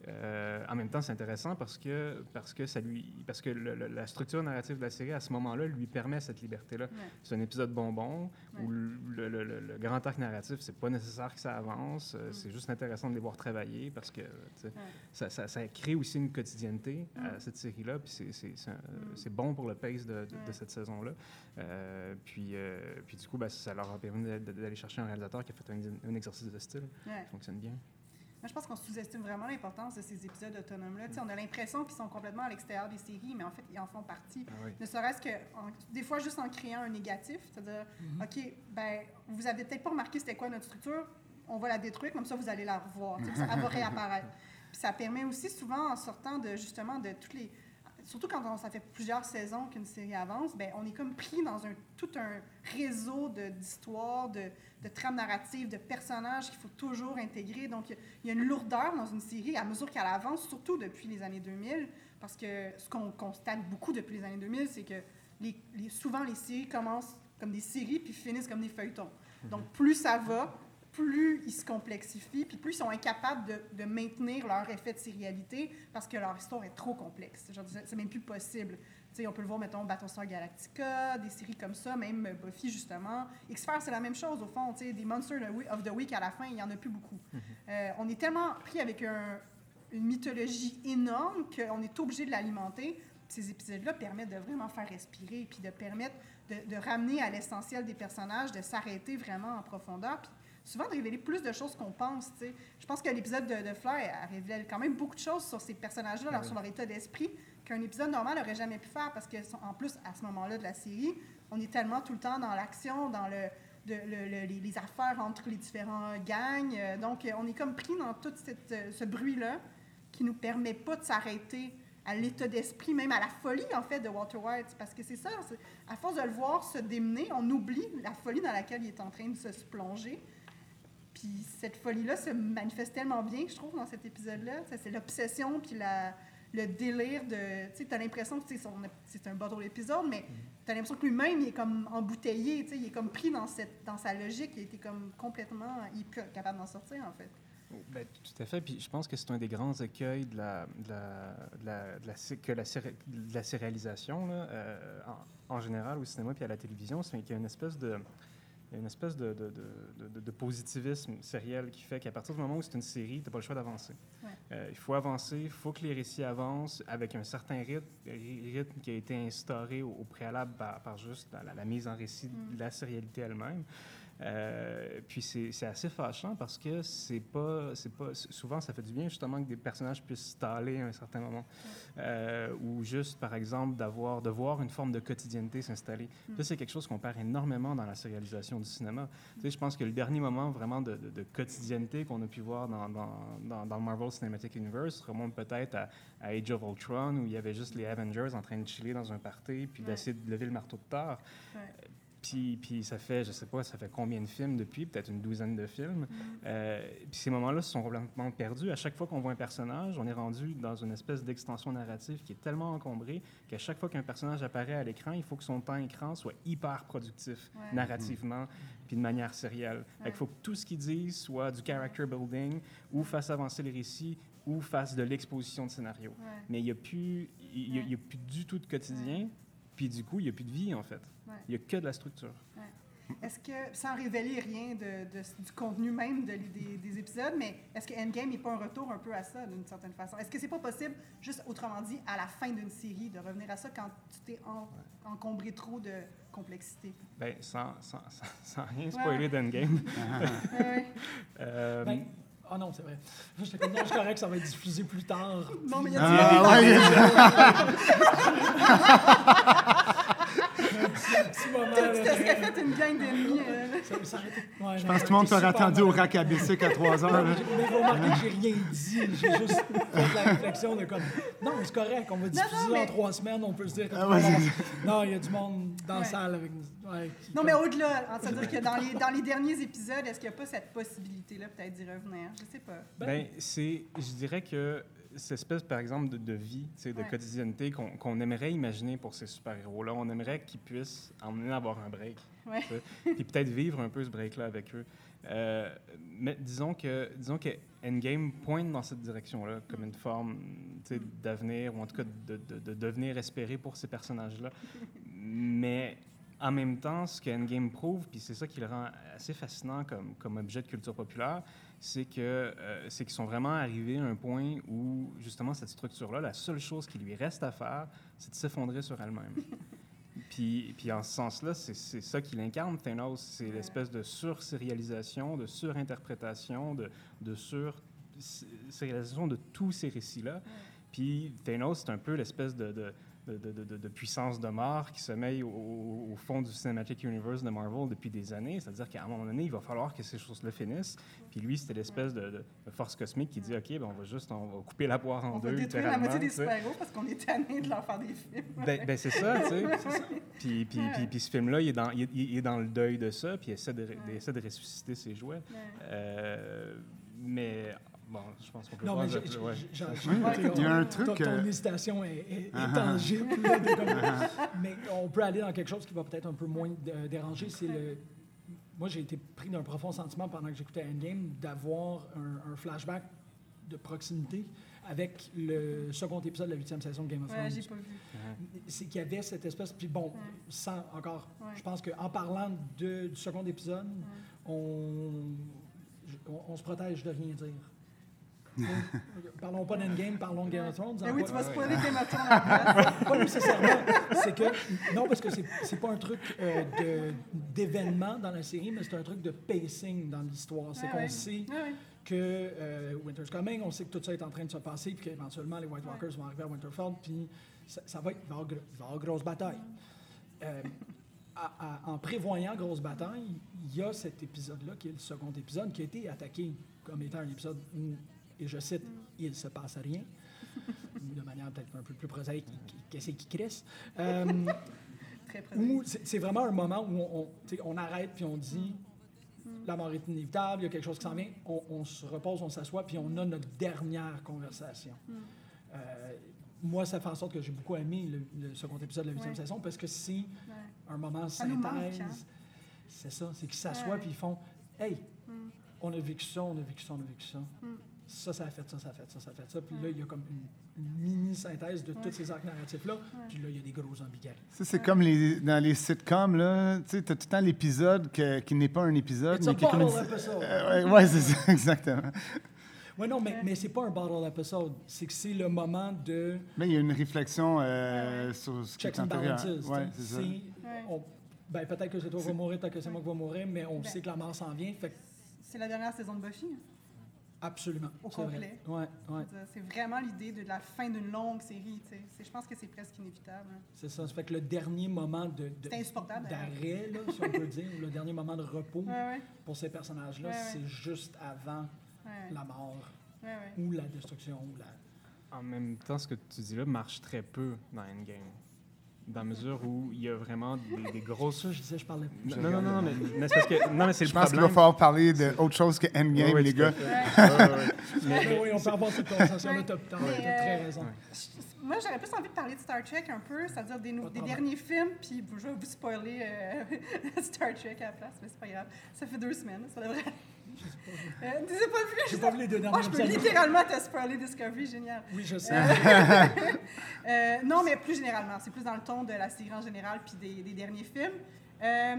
Euh, en même temps, c'est intéressant parce que parce que ça lui parce que le- le- la structure narrative de la série à ce moment-là lui permet cette liberté-là. Ouais. C'est un épisode bonbon où Ouais. le, le- le- le grand arc narratif, c'est pas nécessaire que ça avance. euh, Mm. C'est juste intéressant de les voir travailler parce que Ouais. ça, ça- ça crée aussi une quotidienneté à Mm. cette série-là. Puis c'est- Mm. bon pour le pace de, de- de Ouais. cette saison-là. Euh, puis, euh, puis du coup, ben, ça leur a permis d'a- d'aller chercher un réalisateur qui a fait un, un exercice de style qui fonctionne bien. Moi, je pense qu'on sous-estime vraiment l'importance de ces épisodes autonomes-là. On a l'impression qu'ils sont complètement à l'extérieur des séries, mais en fait, ils en font partie. Ah oui. Ne serait-ce que, en- des fois, juste en créant un négatif, c'est-à-dire, OK, ben, vous avez peut-être pas remarqué c'était quoi notre structure, on va la détruire, comme ça, vous allez la revoir. Elle va réapparaître. Puis ça permet aussi souvent, en sortant de, justement, de toutes les... Surtout quand on- ça fait plusieurs saisons qu'une série avance, ben, on est comme pris dans tout un réseau d'histoires, de, trames narratives, de personnages qu'il faut toujours intégrer. Donc, il y a- une lourdeur dans une série à mesure qu'elle avance, surtout depuis les années 2000, parce que ce qu'on constate beaucoup depuis les années 2000, c'est que souvent les séries commencent comme des séries puis finissent comme des feuilletons. Donc, plus ça va, plus ils se complexifient, puis plus ils sont incapables de, de maintenir leur effet de sérialité parce que leur histoire est trop complexe. C'est même plus possible. On peut le voir, mettons, Battlestar Galactica, des séries comme ça, même Buffy, justement. X-Files, c'est la même chose, au fond. Des Monsters of the Week, à la fin, il n'y en a plus beaucoup. Euh, on est tellement pris avec un- une mythologie énorme qu'on est obligé de l'alimenter. Ces épisodes-là permettent de vraiment faire respirer, puis de permettre de, de ramener à l'essentiel des personnages, de s'arrêter vraiment en profondeur, puis souvent de révéler plus de choses qu'on pense. tu sais. Je pense que l'épisode de, de Fly elle révèle quand même beaucoup de choses sur ces personnages-là, Oui. sur leur état d'esprit, qu'un épisode normal n'aurait jamais pu faire, parce que en plus, à ce moment-là de la série, on est tellement tout le temps dans l'action, dans le, de- le- le- les, les affaires entre les différents gangs. euh, donc, euh, on est comme pris dans tout cette, euh, ce bruit-là qui nous permet pas de s'arrêter à l'état d'esprit, même à la folie, en fait, de Walter White. Parce que c'est ça, à force de le voir se démener, on oublie la folie dans laquelle il est en train de se plonger. Puis cette folie-là se manifeste tellement bien, je trouve, dans cet épisode-là. C'est l'obsession, puis la, le délire de... Tu sais, t'as l'impression que c'est un bottle épisode, mais t'as l'impression que lui-même, il est comme embouteillé, tu sais, il est comme pris dans, cette, dans sa logique, il était comme complètement... Il est plus capable d'en sortir, en fait. Ben, tout à fait. Puis je pense que c'est un des grands écueils de la, de la, de la, de la sé- que la, séré- de la sérialisation, là, euh, en, en général, au cinéma puis à la télévision, c'est qu'il y a une espèce de, il y a une espèce de, de, de- de- de positivisme sériel qui fait qu'à partir du moment où c'est une série, tu n'as pas le choix d'avancer. Ouais. Euh, il faut avancer, il faut que les récits avancent avec un certain rythme, ry- rythme qui a été instauré au, au préalable par, par juste la, la mise en récit Mm. de la sérialité elle-même. Euh, puis c'est assez fâchant parce que c'est pas, c'est pas, souvent ça fait du bien justement que des personnages puissent staller à un certain moment, euh, ou juste par exemple d'avoir, de voir une forme de quotidienneté s'installer. Mm. Ça c'est quelque chose qu'on perd énormément dans la sérialisation du cinéma. Tu sais, je pense que le dernier moment vraiment de, de, quotidienneté qu'on a pu voir dans, dans, Marvel Cinematic Universe remonte peut-être à, Age of Ultron où il y avait juste les Avengers en train de chiller dans un party puis d'essayer de lever le marteau de Thor. Puis, puis, ça fait, je sais pas, ça fait combien de films depuis, peut-être une douzaine de films. Mm. Euh, puis ces moments-là se sont complètement perdus. À chaque fois qu'on voit un personnage, on est rendu dans une espèce d'extension narrative qui est tellement encombrée qu'à chaque fois qu'un personnage apparaît à l'écran, il faut que son temps écran soit hyper productif narrativement, puis de manière sérielle. Il faut que tout ce qu'il dise soit du character building ou fasse avancer les récits ou fasse de l'exposition de scénario. Mais il n'y a, plus, il a plus du tout de quotidien, puis du coup, il n'y a plus de vie en fait. Il n'y a que de la structure. Est-ce que, sans révéler rien de, du contenu même de, des, épisodes, mais est-ce que Endgame n'est pas un retour un peu à ça, d'une certaine façon? Est-ce que c'est pas possible, juste autrement dit, à la fin d'une série, de revenir à ça quand tu t'es encombré trop de complexité? Bien, sans, sans, sans, rien spoiler d'Endgame. euh, ben, ah non, c'est vrai. Je suis correct, ça va être diffusé plus tard. Non, mais il y a ah, petit moment. Tu t'es fait une gang d'ennemis. Euh. je pense que tout le monde t'aurait attendu au rack à 3 heures. Mais vous remarquez que j'ai rien dit. J'ai juste fait la réflexion de comme. Non, c'est correct, on va diffuser en trois semaines, on peut se dire. Ah non, il y a du monde dans la salle avec nous. non, mais au-delà, c'est-à-dire que dans les, dans les derniers épisodes, est-ce qu'il n'y a pas cette possibilité-là, peut-être, d'y revenir? Je sais pas. Ben, c'est. Je dirais que cette espèce, par exemple, de, de vie, de quotidienneté qu'on aimerait imaginer pour ces super-héros-là. On aimerait qu'ils puissent emmener à avoir un break. Puis peut-être vivre un peu ce break-là avec eux. Euh, mais disons que, disons que Endgame pointe dans cette direction-là, comme une forme d'avenir, ou en tout cas de, de, de devenir espéré pour ces personnages-là. Mais en même temps, ce que Endgame prouve, puis c'est ça qui le rend assez fascinant comme, comme objet de culture populaire, c'est que euh, c'est qu'ils sont vraiment arrivés à un point où justement cette structure-là, la seule chose qui lui reste à faire, c'est de s'effondrer sur elle-même. puis, puis en ce sens-là, c'est ça qu'il incarne, Thanos, c'est l'espèce de sur-sérialisation, de surinterprétation, de, de sur-sérialisation de tous ces récits-là. Puis Thanos, c'est un peu l'espèce de de, puissance de mort qui sommeille au, au, fond du Cinematic Universe de Marvel depuis des années. C'est-à-dire qu'à un moment donné, il va falloir que ces choses-là finissent. Puis lui, c'était l'espèce de, force cosmique qui dit OK, ben on va juste on va couper la poire en deux. On va détruire la moitié des super-héros parce qu'on est tanné de leur faire des films. Ben, ben c'est ça, tu sais. Puis, puis, puis, puis, ce film-là, il, est dans, il, est dans le deuil de ça, puis il essaie de, essaie de ressusciter ses jouets. Euh, mais Bon, je pense qu'on peut non, mais Il y a un truc. Ton, ton hésitation est, uh-huh. tangible. mais on peut aller dans quelque chose qui va peut-être un peu moins déranger. C'est le. Moi, j'ai été pris d'un profond sentiment pendant que j'écoutais Endgame d'avoir un, flashback de proximité avec le second épisode de la huitième saison de Game of Thrones. Ouais, pas vu. C'est qu'il y avait cette espèce. Puis bon, sans encore. Je pense qu'en parlant de, du second épisode, on, on, se protège de rien dire. parlons pas d'Endgame, parlons de Game of Thrones. Mais oui, tu vas spoiler Game of Thrones. pas nécessairement. C'est que, non, parce que c'est pas un truc euh, d'événement dans la série, mais c'est un truc de pacing dans l'histoire. C'est qu'on sait que euh, Winter's Coming, on sait que tout ça est en train de se passer, puis qu'éventuellement les White Walkers vont arriver à Winterfell, puis ça, va, il va y avoir, grosse bataille. Euh, en prévoyant grosse bataille, il y a cet épisode-là, qui est le second épisode, qui a été attaqué comme étant un épisode et je cite, il ne se passe rien, de manière peut-être un peu plus prosaïque, qu'est-ce qui crisse. Euh, c'est vraiment un moment où on, on arrête puis on dit la mort est inévitable, il y a quelque chose qui s'en vient, on, se repose, on s'assoit, puis on a notre dernière conversation. Euh, moi, ça fait en sorte que j'ai beaucoup aimé le, second épisode de la huitième saison parce que c'est un moment synthèse. Hein. C'est ça, c'est qu'ils s'assoient puis ils font Hey, mm. on a vécu ça, on a vécu ça, on a vécu ça. Mm ça, ça a fait ça, ça a fait ça, ça a fait ça. Puis là, il y a comme une, mini-synthèse de tous ces arcs narratifs-là. Puis là, il y a des gros ambiguïtés. Ça, c'est comme les, dans les sitcoms, là. Tu sais, tu as tout le temps l'épisode qui n'est pas un épisode. C'est un bottle episode. Euh, ouais, c'est ça, exactement. Oui, non, mais, mais c'est pas un bottle episode. C'est que c'est le moment de. Mais il y a une réflection euh, sur ce qui est antérieur. Ouais, c'est ça. Ben, peut-être que c'est toi qui vas mourir, peut-être que c'est moi qui vais mourir, mais on Ben. sait que la mort s'en vient. Fait C'est la dernière saison de Buffy. Absolument. Au c'est vrai. complet. Ouais, ouais. C'est vraiment l'idée de la fin d'une longue série. tu sais. C'est- Je pense que c'est presque inévitable. hein. C'est ça. Ça fait que le dernier moment de, d'arrêt, là, si on peut dire, ou le dernier moment de repos Ouais, ouais, pour ces personnages-là, Ouais, ouais. c'est juste avant ouais, la mort ouais, ouais. ou la destruction. Ou la... En même temps, ce que tu dis là marche très peu dans Endgame. Dans la mesure où il y a vraiment des, des grosses. Ça, je disais, je parlais plus. Non, non, non, non, mais, mais c'est parce que. Non, mais c'est le Je pense qu'il va falloir parler d'autre chose que Endgame, Ouais, ouais, les gars. fait. Ouais, ouais, ouais. Mais- Mais oui, on peut avoir cette Ouais. t'as t'as- Mais, t'as très euh, raison. Moi, j'aurais plus envie de parler de Star Trek un peu, c'est-à-dire des, de derniers films, puis je vais vous spoiler euh, Star Trek à la place, mais c'est pas grave. Ça fait deux semaines, ça devrait. Euh, tu as pas vus? J'ai pas vu les deux Oh, derniers je peux littéralement te spoiler Discovery, génial. Oui, je sais. Euh, non, mais plus généralement. C'est plus dans le ton de la série en général puis des, des derniers films. Euh,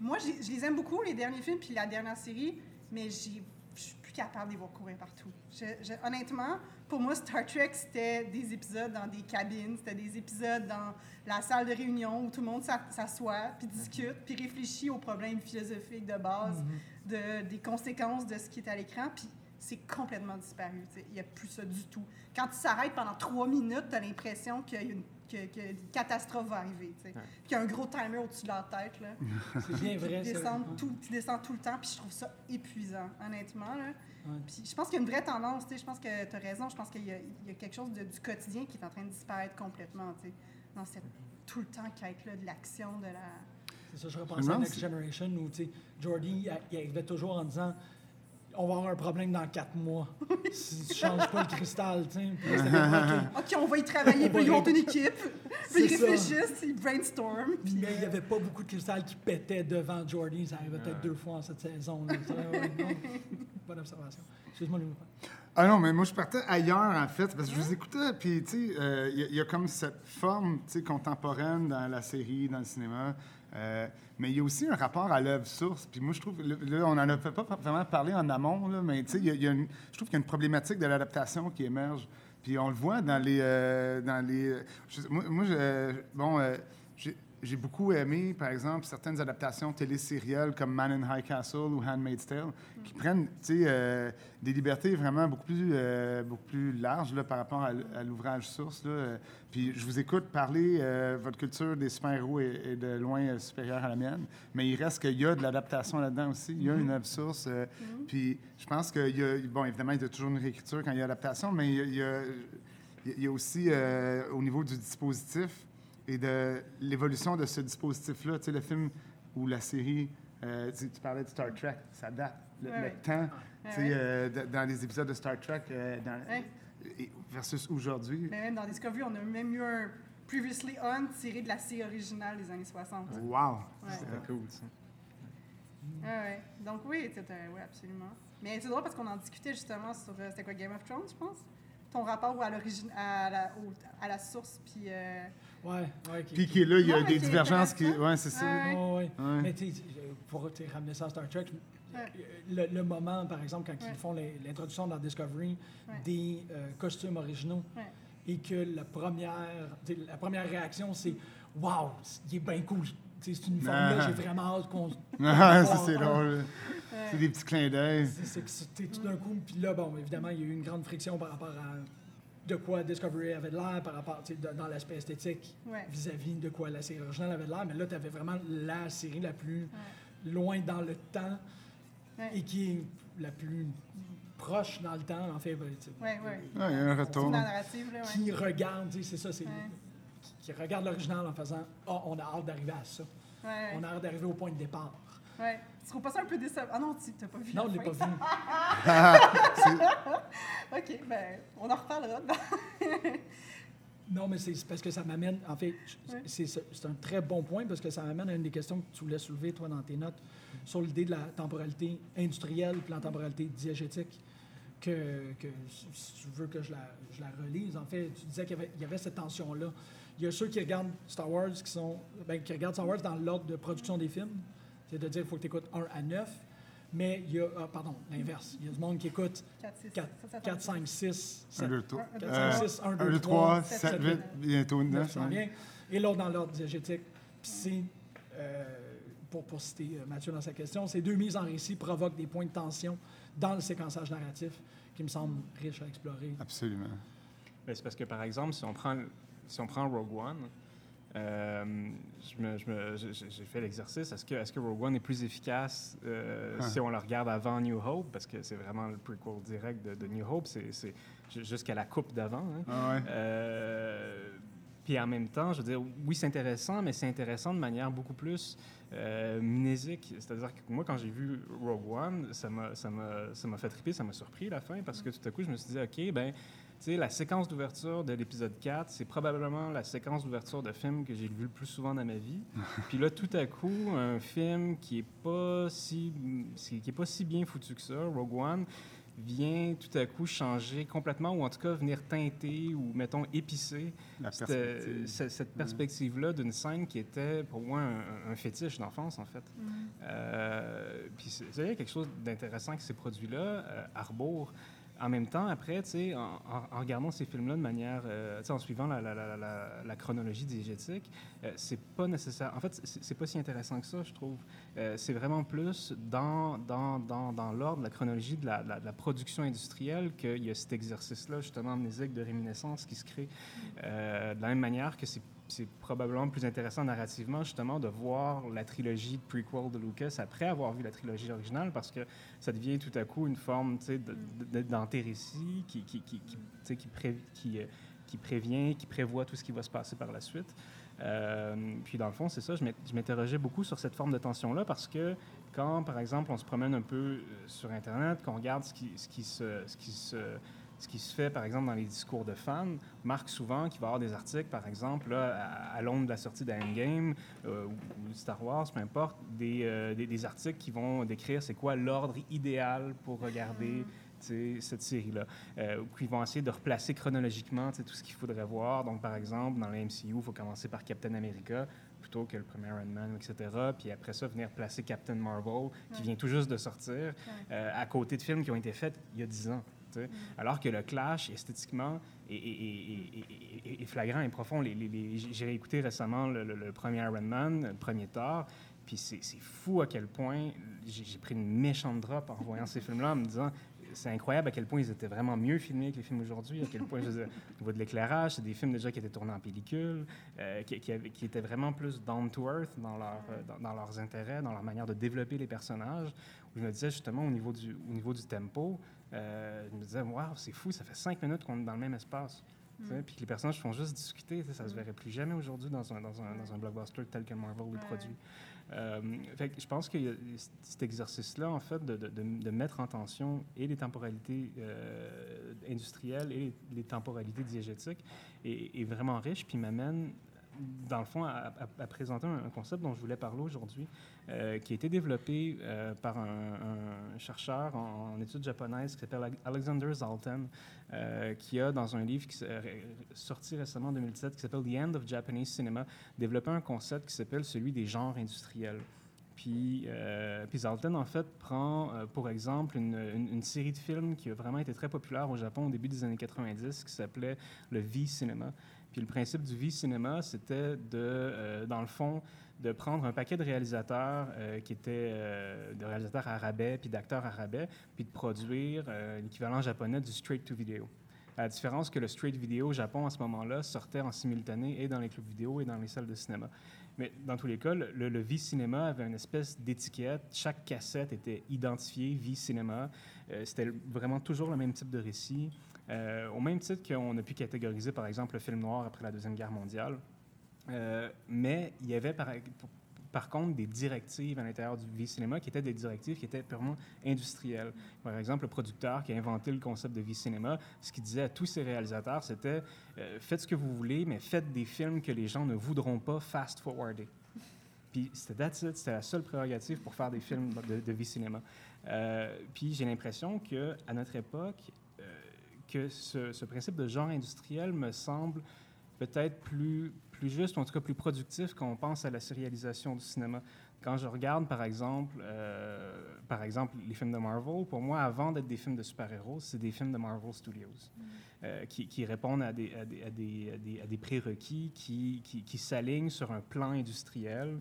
moi, je les aime beaucoup, les derniers films puis la dernière série, mais j'ai- je suis plus capable de les voir courir partout. Je- je- honnêtement, pour moi, Star Trek, c'était des épisodes dans des cabines, c'était des épisodes dans la salle de réunion où tout le monde s'a- s'assoit, puis discute, puis réfléchit aux problèmes philosophiques de base, de, des conséquences de ce qui est à l'écran, puis c'est complètement disparu. tu sais. Il n'y a plus ça du tout. Quand tu s'arrêtes pendant trois minutes, tu as l'impression qu'il y a une, que- que une catastrophe va arriver. tu sais. Ouais. Puis qu'il y a un gros timer au-dessus de leur tête. Là. C'est bien vrai. Qui ça. descend tout, qui descend tout le temps, puis je trouve ça épuisant, honnêtement. Là. Ouais. Puis je pense qu'il y a une vraie tendance, tu sais, je pense que tu as raison, je pense qu'il y, a- il y a quelque chose de- du quotidien qui est en train de disparaître complètement, tu sais, dans cette tout le temps quête-là de l'action, de la... C'est ça, je repensais à Next Generation où, tu sais, Jordy, il, arrivait toujours en disant on va avoir un problème dans quatre mois si tu changes pas le cristal, tu sais. OK. On va y travailler, puis ils ont une équipe, C'est puis ils réfléchissent, ils brainstorment, puis... Mais il n'y avait pas beaucoup de cristal qui pétait devant Jordy. Ça arrivait peut-être deux fois en cette saison. là. Ouais, ouais, non. Bonne observation. Excuse-moi, Louis. Ah non, mais moi, je partais ailleurs, en fait, parce que je vous écoutais, puis, tu sais, euh, il y, a- il y a comme cette forme, tu sais, contemporaine dans la série, dans le cinéma, euh, mais il y a aussi un rapport à l'œuvre source. Puis moi, je trouve, là, on n'en a pas vraiment parlé en amont, là, mais, il y il y a je trouve qu'il y a une problématique de l'adaptation qui émerge. Puis on le voit dans les... euh, dans les moi, je- bon, euh, j'ai... J'ai beaucoup aimé, par exemple, certaines adaptations télésérielles comme Man in High Castle ou Handmaid's Tale, qui prennent tu sais, euh, des libertés vraiment beaucoup plus, euh, beaucoup plus larges là, par rapport à, l'ouvrage source. Là. Puis je vous écoute parler, euh, votre culture des super-héros est, est de loin supérieure à la mienne, mais il reste qu'il y a de l'adaptation là-dedans aussi. Il y a une œuvre source. euh, Puis je pense qu'il y a, bon, évidemment, il y a toujours une réécriture quand il y a adaptation, mais il y a, il y a- il y a aussi, au niveau du dispositif, et de l'évolution de ce dispositif-là. Tu sais, le film ou la série, euh, tu, tu parlais de Star Trek, ça date. Le, temps, Ouais, tu sais, euh, dans les épisodes de Star Trek euh, dans- versus aujourd'hui. Mais même dans Discovery, on a même eu un Previously On tiré de la série originale des années 60. Wow! Ouais. C'était cool, ça. Ouais, ouais. Donc oui, c'était, ouais, absolument. Mais c'est drôle parce qu'on en discutait justement sur, c'était quoi, Game of Thrones, je pense? Ton rapport à l'origine, à la, au- à la source, puis... Ouais, ouais. qui- Puis qui est là, il y a des c'est divergences qui. Ouais, c'est ça. Ouais. Ouais, ouais. Ouais. Mais tu sais, euh, pour ramener ça à Star Trek, Ouais. le, le moment, par exemple, quand Ouais. ils font l'introduction dans Discovery Ouais. des euh, costumes originaux Ouais. et que la première, la première réaction, c'est Waouh, il est bien cool. Tu sais, Cet uniforme-là, Ah. j'ai vraiment hâte qu'on. Ah, ça, c'est Ouais. drôle. C'est des petits clins d'œil. C'est c'est tout d'un coup. Puis là, bon, évidemment, il y a eu une grande friction par rapport à de quoi Discovery avait de l'air, par rapport, tu sais, de- dans l'aspect esthétique, Ouais. vis-à-vis de quoi la série originale avait de l'air. Mais là, tu avais vraiment la série la plus loin dans le temps Ouais. et qui est la plus proche dans le temps, en fait. ben, tu sais, Ouais, ouais. Ouais, il y a un retour. narrative, là, ouais. Qui regarde, tu sais, c'est ça, c'est. Ouais. Qui, qui regarde l'original en faisant Ah, on a hâte d'arriver à ça. On a hâte d'arriver au point de départ. Tu trouves pas ça un peu décevant? Ah non, tu t'as pas vu Non, je l'ai pas vu. OK, ben, on en reparlera. Non, mais c'est parce que ça m'amène. En fait, c'est c'est un très bon point parce que ça m'amène à une des questions que tu voulais soulever, toi, dans tes notes, sur l'idée de la temporalité industrielle puis la temporalité diégétique. Que, que si tu veux que je la, je la relise, en fait, tu disais qu'il y avait, il y avait cette tension-là. Il y a ceux qui regardent Star Wars qui sont. ben, qui regardent Star Wars dans l'ordre de production des films. C'est-à-dire qu'il faut que tu écoutes 1 à 9. Mais il y a. ah, pardon, l'inverse. Il y a du monde qui écoute 4, 6, 4, 4 5, 6, 7. 1, 2, 3. Un, deux, 4, trois. 5, 6, 1, 1, 2, 2, 3, 3, 7, 8, bientôt 9. ça s'en vient. Et l'autre dans l'ordre diégétique. Puis c'est pour, pour citer euh, Mathieu dans sa question, ces deux mises en récit provoquent des points de tension dans le séquençage narratif qui me semblent riches à explorer. Absolument. Ben, c'est parce que, par exemple, si on prend, si on prend Rogue One, euh, j'ai fait l'exercice. Est-ce que, est que Rogue One est plus efficace euh, si on le regarde avant New Hope? Parce que c'est vraiment le prequel direct de, de New Hope. C'est c'est ju- jusqu'à la coupe d'avant. hein. Ah ouais. Euh, puis en même temps, je veux dire, oui, c'est intéressant, mais c'est intéressant de manière beaucoup plus euh, mnésique. C'est-à-dire que moi, quand j'ai vu Rogue One, ça m'a, fait triper, ça m'a surpris la fin, parce que tout à coup, je me suis dit, OK, ben, sais, la séquence d'ouverture de l'épisode 4, c'est probablement la séquence d'ouverture de film que j'ai vu le plus souvent dans ma vie. Puis là, tout à coup, un film qui est pas si, qui est pas si bien foutu que ça, Rogue One, vient tout à coup changer complètement, ou en tout cas venir teinter ou, mettons, épicer cette, cette perspective-là d'une scène qui était pour moi un, un fétiche d'enfance, en fait. Mm. Euh, puis c'est c'est vrai, quelque chose d'intéressant qui s'est produit là, euh, à rebours. En même temps, après, en, en- regardant ces films-là de manière, euh, en suivant la, la- la- la- chronologie diégétique, euh, c'est pas nécessaire. En fait, c'est pas si intéressant que ça, je trouve. Euh, c'est vraiment plus dans, dans, dans, dans l'ordre, la chronologie de la production industrielle qu'il y a cet exercice-là, justement, amnésique de réminiscence qui se crée. Euh, de la même manière que c'est c'est probablement plus intéressant narrativement, justement, de voir la trilogie de prequel de Lucas après avoir vu la trilogie originale, parce que ça devient tout à coup une forme, d'antérécit qui, qui, qui, qui, qui, pré- qui, euh, qui prévient, qui prévoit tout ce qui va se passer par la suite. Euh, puis dans le fond, c'est ça, je m'interrogeais beaucoup sur cette forme de tension-là parce que quand, par exemple, on se promène un peu euh, sur Internet, qu'on regarde ce qui, ce. Ce qui se ce qui se fait, par exemple, dans les discours de fans, marque souvent qu'il va y avoir des articles, par exemple, là, à, à l'aune de la sortie d'Endgame euh, ou, Star Wars, peu importe, des, euh, des, des articles qui vont décrire c'est quoi l'ordre idéal pour regarder sais, cette série-là. Euh, qui vont essayer de replacer chronologiquement tout ce qu'il faudrait voir. Donc, par exemple, dans la MCU, il faut commencer par Captain America plutôt que le premier Iron Man, etc. Puis après ça, venir placer Captain Marvel, qui Ouais. vient tout juste de sortir, euh, à côté de films qui ont été faits il y a 10 ans. Alors que le clash, esthétiquement, est, flagrant et profond. J'ai réécouté récemment le, premier Iron Man, le premier Thor, puis c'est fou à quel point j'ai pris une méchante drop en voyant ces films-là, en me disant c'est incroyable à quel point ils étaient vraiment mieux filmés que les films d'aujourd'hui, à quel point, je dire, au niveau de l'éclairage, c'est des films déjà qui étaient tournés en pellicule, euh, qui, étaient vraiment plus down to earth euh, dans, leurs intérêts, dans leur manière de développer les personnages. Où je me disais justement au niveau du tempo, euh, je me disais, waouh, c'est fou, ça fait cinq minutes qu'on est dans le même espace. sais, Puis que les personnages font juste discuter, ça se verrait plus jamais aujourd'hui dans un, dans, un, dans un blockbuster tel que Marvel le produit. Euh, fait que je pense y a cet exercice-là, en fait, de, de- de- de mettre en tension et les temporalités euh, industrielles et les, les temporalités diégétiques est, est vraiment riche, puis m'amène, dans le fond, à, à- présenter un, concept dont je voulais parler aujourd'hui, euh, qui a été développé euh, par un, chercheur en, études japonaises qui s'appelle Alexander Zalten, euh, qui a, dans un livre qui sorti récemment en 2017, qui s'appelle The End of Japanese Cinema, développé un concept qui s'appelle celui des genres industriels. Puis, euh, Zalten, en fait, prend, euh, pour exemple, une, une- une série de films qui a vraiment été très populaire au Japon au début des années 90, qui s'appelait le V-Cinema. Puis le principe du V-Cinéma, c'était de, euh, dans le fond, de prendre un paquet de réalisateurs euh, qui étaient euh, de réalisateurs arabais puis d'acteurs arabais, puis de produire euh, l'équivalent japonais du straight-to-video. À la différence que le straight-video au Japon, à ce moment-là, sortait en simultané et dans les clubs vidéo et dans les salles de cinéma. Mais dans tous les cas, le, le V-Cinéma avait une espèce d'étiquette. Chaque cassette était identifiée V-Cinéma. C'était vraiment toujours le même type de récit. Euh, au même titre qu'on a pu catégoriser, par exemple, le film noir après la Deuxième Guerre mondiale. Euh, mais il y avait, par, contre, des directives à l'intérieur du V-Cinéma qui étaient des directives qui étaient purement industrielles. Par exemple, le producteur qui a inventé le concept de V-Cinéma, ce qu'il disait à tous ses réalisateurs, c'était euh, faites ce que vous voulez, mais faites des films que les gens ne voudront pas fast-forwarder. Puis c'était c'était la seule prérogative pour faire des films de, V-Cinéma. Euh, puis j'ai l'impression que à notre époque, que ce, ce principe de genre industriel me semble peut-être plus, plus juste, ou en tout cas plus productif quand on pense à la sérialisation du cinéma. Quand je regarde, par exemple, euh, par exemple, les films de Marvel, pour moi, avant d'être des films de super-héros, c'est des films de Marvel Studios euh, qui, qui répondent à des, à des, à des, à des, prérequis, qui, qui, qui s'alignent sur un plan industriel, euh,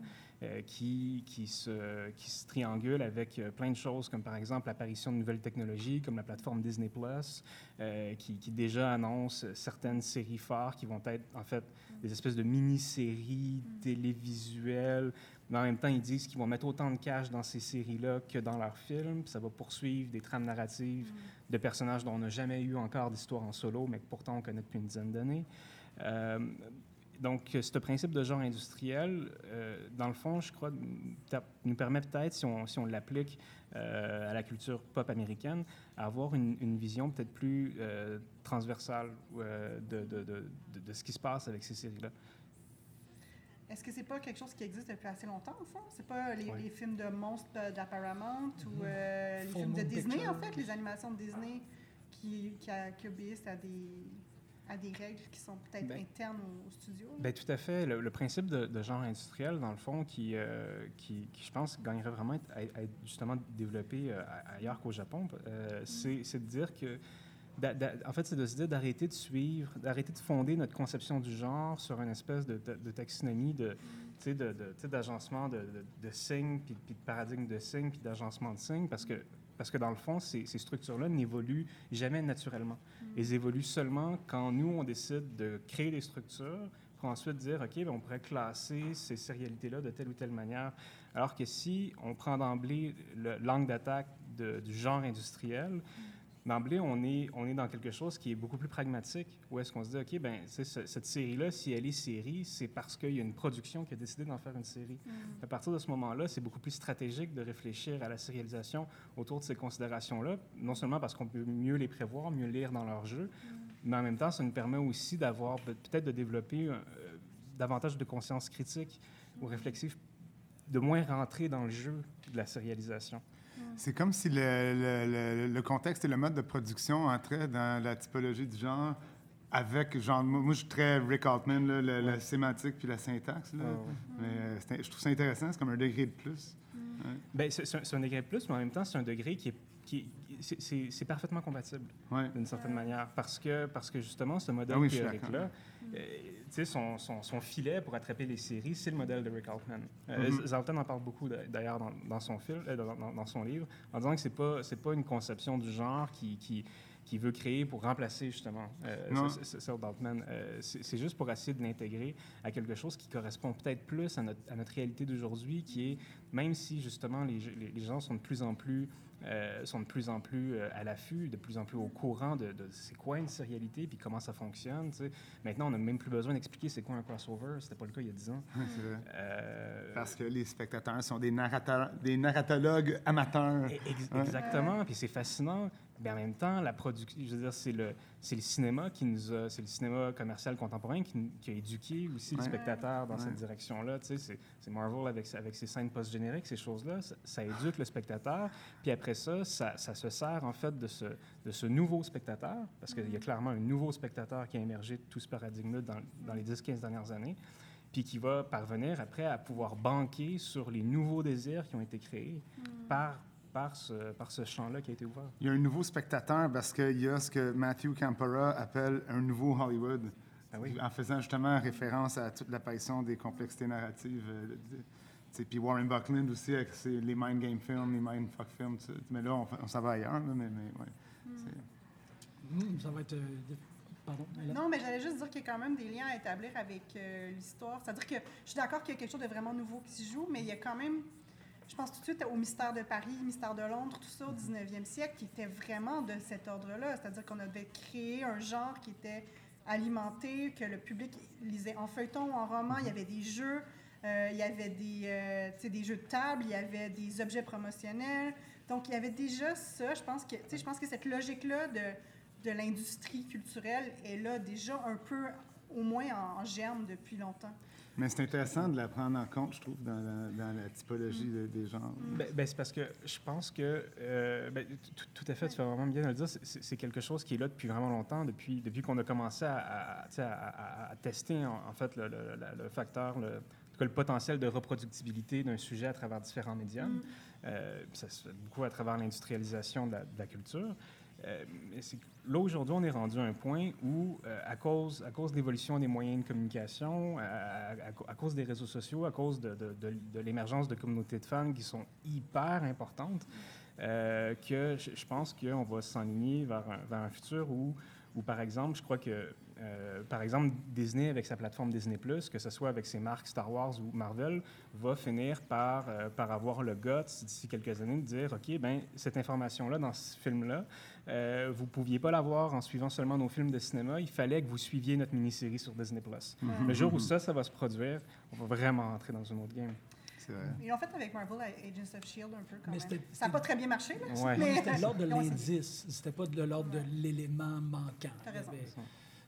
qui, qui, se, qui se triangule avec euh, plein de choses, comme par exemple l'apparition de nouvelles technologies, comme la plateforme Disney Plus, euh, qui, qui, déjà annonce certaines séries phares qui vont être en fait des espèces de mini-séries télévisuelles. Mais en même temps, ils disent qu'ils vont mettre autant de cash dans ces séries-là que dans leurs films. Ça va poursuivre des trames narratives de personnages dont on n'a jamais eu encore d'histoire en solo, mais que pourtant on connaît depuis une dizaine d'années. Euh, donc, ce principe de genre industriel, euh, dans le fond, je crois, nous permet peut-être, si on, si on l'applique euh, à la culture pop américaine, avoir une, une vision peut-être plus euh, transversale euh, de, de, de, de, ce qui se passe avec ces séries-là. Est-ce que c'est pas quelque chose qui existe depuis assez longtemps, au fond? C'est pas les, les, films de monstres de, la Paramount ou euh, les films de Disney, picture. en fait, les animations de Disney qui, qui, qui obéissent à des à des règles qui sont peut-être ben, internes au, au studio? Bien, tout à fait. Le, le principe de, de, genre industriel, dans le fond, qui, euh, qui, qui, je pense, gagnerait vraiment à, à être justement développé euh, ailleurs qu'au Japon, euh, mm. c'est de dire que en fait, c'est de se dire d'arrêter de suivre, d'arrêter de fonder notre conception du genre sur une espèce de, de, de taxonomie, de, d'agencement de, de, signes, puis, puis, de paradigme de signes, puis d'agencement de signes, parce que parce que dans le fond, ces, ces structures-là n'évoluent jamais naturellement. Mm. Elles évoluent seulement quand nous, on décide de créer des structures pour ensuite dire, OK, bien, on pourrait classer ces sérialités-là de telle ou telle manière. Alors que si on prend d'emblée l'angle d'attaque du genre industriel, mm d'emblée, on est, on est dans quelque chose qui est beaucoup plus pragmatique, où est-ce qu'on se dit, OK, ben cette série-là, si elle est série, c'est parce qu'il y a une production qui a décidé d'en faire une série. Mm. À partir de ce moment-là, c'est beaucoup plus stratégique de réfléchir à la sérialisation autour de ces considérations-là, non seulement parce qu'on peut mieux les prévoir, mieux lire dans leur jeu, mm. mais en même temps, ça nous permet aussi d'avoir, peut-être de développer euh, davantage de conscience critique ou réflexive, de moins rentrer dans le jeu de la sérialisation. C'est comme si le, le, le, contexte et le mode de production entraient dans la typologie du genre avec, genre, moi, je suis très Rick Altman, là, la, la, sémantique puis la syntaxe. Là. Mais euh, je trouve ça intéressant, c'est comme un degré de plus. Mm. Ouais. Bien, c'est un degré de plus, mais en même temps, c'est un degré qui est qui, c'est parfaitement compatible ouais. d'une certaine manière parce que, parce que justement, ce modèle ah oui, théorique-là, euh, son, son, son, filet pour attraper les séries, c'est le modèle de Rick Altman. Euh, mm -hmm. En parle beaucoup d'ailleurs dans, dans, son film, euh, dans, dans, son livre, en disant que c'est pas c'est pas une conception du genre qui, qui qui veut créer pour remplacer justement euh, Sir Daltman. Euh, c'est juste pour essayer de l'intégrer à quelque chose qui correspond peut-être plus à notre, à notre réalité d'aujourd'hui, qui est, même si justement les, les, les, gens sont de plus en plus euh, sont de plus en plus euh, à l'affût, de plus en plus au courant de, de c'est quoi une sérialité puis comment ça fonctionne. T'sais. Maintenant, on n'a même plus besoin d'expliquer c'est quoi un crossover. C'était pas le cas il y a 10 ans. Oui. Euh... Parce que les spectateurs sont des, narrateurs, des narratologues amateurs. Ex exactement. Puis c'est fascinant. Mais en même temps, la production, je veux dire, c'est le, c'est le cinéma qui nous a, c'est le cinéma commercial contemporain qui, qui a éduqué aussi ouais. le spectateur dans ouais. cette direction-là. Tu sais, c'est, c'est Marvel avec, avec ses scènes post-génériques, ces choses-là, ça, ça, éduque le spectateur. Puis après ça, ça, ça, se sert en fait de ce, de ce nouveau spectateur, parce qu'il y a clairement un nouveau spectateur qui a émergé de tout ce paradigme-là dans, dans les 10-15 dernières années puis qui va parvenir après à pouvoir banquer sur les nouveaux désirs qui ont été créés mm. par par ce, par ce champ-là qui a été ouvert. Il y a un nouveau spectateur parce qu'il y a ce que Matthew Campora appelle un nouveau Hollywood, ah oui. en faisant justement référence à toute l'apparition des complexités narratives. Euh, puis Warren Buckland aussi avec ses, les mind game films, les mind fuck films. T'sais. Mais là, on, on s'en va ailleurs. Là, mais, mais ouais, mm. Mm, ça va être... Euh, Pardon, non, mais j'allais juste dire qu'il y a quand même des liens à établir avec euh, l'histoire. C'est-à-dire que je suis d'accord qu'il y a quelque chose de vraiment nouveau qui se joue, mais il y a quand même je pense tout de suite au mystère de Paris, mystère de Londres, tout ça au 19e siècle, qui était vraiment de cet ordre-là. C'est-à-dire qu'on avait créé un genre qui était alimenté, que le public lisait en feuilleton, en roman. Il y avait des jeux, euh, il y avait des, euh, des jeux de table, il y avait des objets promotionnels. Donc, il y avait déjà ça. Je pense que, je pense que cette logique-là de, de l'industrie culturelle est là déjà un peu, au moins en germe depuis longtemps. Mais c'est intéressant de la prendre en compte, je trouve, dans la, dans la typologie mm. de, des genres. Ben, ben c'est parce que je pense que, euh, ben, tout, tout, à fait, tu fais vraiment bien de le dire, c'est quelque chose qui est là depuis vraiment longtemps, depuis, depuis qu'on a commencé à, à, à, à tester, en, en, fait, le, le, le facteur, le, le potentiel de reproductibilité d'un sujet à travers différents médiums. Mm. Euh, ça se fait beaucoup à travers l'industrialisation de, de, la culture. Euh, là, aujourd'hui, on est rendu à un point où, euh, à cause, à cause de l'évolution des moyens de communication, à, cause des réseaux sociaux, à cause de, l'émergence de communautés de fans qui sont hyper importantes, euh, que je, je pense qu'on va s'enligner vers vers un futur où, où, par exemple, je crois que, euh, par exemple, Disney, avec sa plateforme Disney+, que ce soit avec ses marques Star Wars ou Marvel, va finir par, euh, par avoir le guts d'ici quelques années de dire, OK, ben cette information-là, dans ce film-là, euh, vous ne pouviez pas l'avoir en suivant seulement nos films de cinéma, il fallait que vous suiviez notre mini-série sur Disney+. Le jour où ça, ça va se produire, on va vraiment entrer dans une autre game. C'est vrai. Ils l'ont fait avec Marvel, Agents of S.H.I.E.L.D. un peu quand Mais même. Ça n'a pas très bien marché, là. Ouais. Mais C'était de l'ordre de l'indice, c'était pas de l'ordre de l'élément manquant. T'as raison.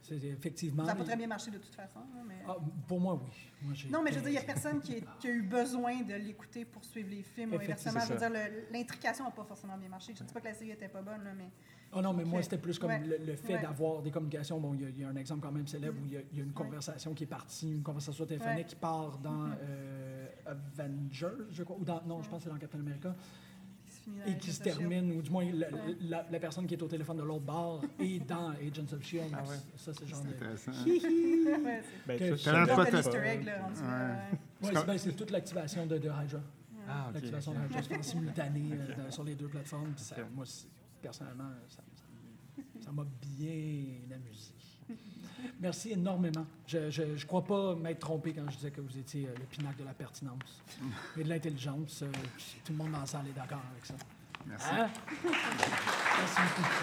C'est effectivement. Ça n'a pas très bien marché de toute façon. mais... Ah, pour moi, oui. Moi, Non, mais je veux dire, il n'y a personne qui, est- qui a eu besoin de l'écouter pour suivre les films Effectivement, inversement. Je veux dire, l'intrication n'a pas forcément bien marché. Je ne dis pas que la série n'était pas bonne, là, mais Ah non, mais moi, c'était plus comme Ouais. le, le fait Ouais. d'avoir des communications. Bon, il y a- il y, a un exemple quand même célèbre où il y a, il y a une conversation qui est partie, une conversation téléphonique qui part dans Mhm. euh, Avengers, je crois, ou dans, non, je pense que c'est dans Captain America, qui se finit dans et qui se termine, ou du moins la, Ouais. la- la personne qui est au téléphone de l'autre bord est dans Agents of S.H.I.E.L.D. Ah ouais. Ça, c'est genre C'est de... Ouais, c'est- Ben, Que- Ouais. ben, toute l'activation de, de Hydra. Ah. L'activation de Hydra se fait en simultané euh, dans- sur les deux plateformes. ça- moi, personnellement, ça ça- ça m'a bien amusé. Merci énormément. Je ne crois pas m'être trompé quand je disais que vous étiez euh, le pinacle de la pertinence et de l'intelligence. Euh, tout le monde dans la salle est d'accord avec ça. Merci. Hein? Merci beaucoup.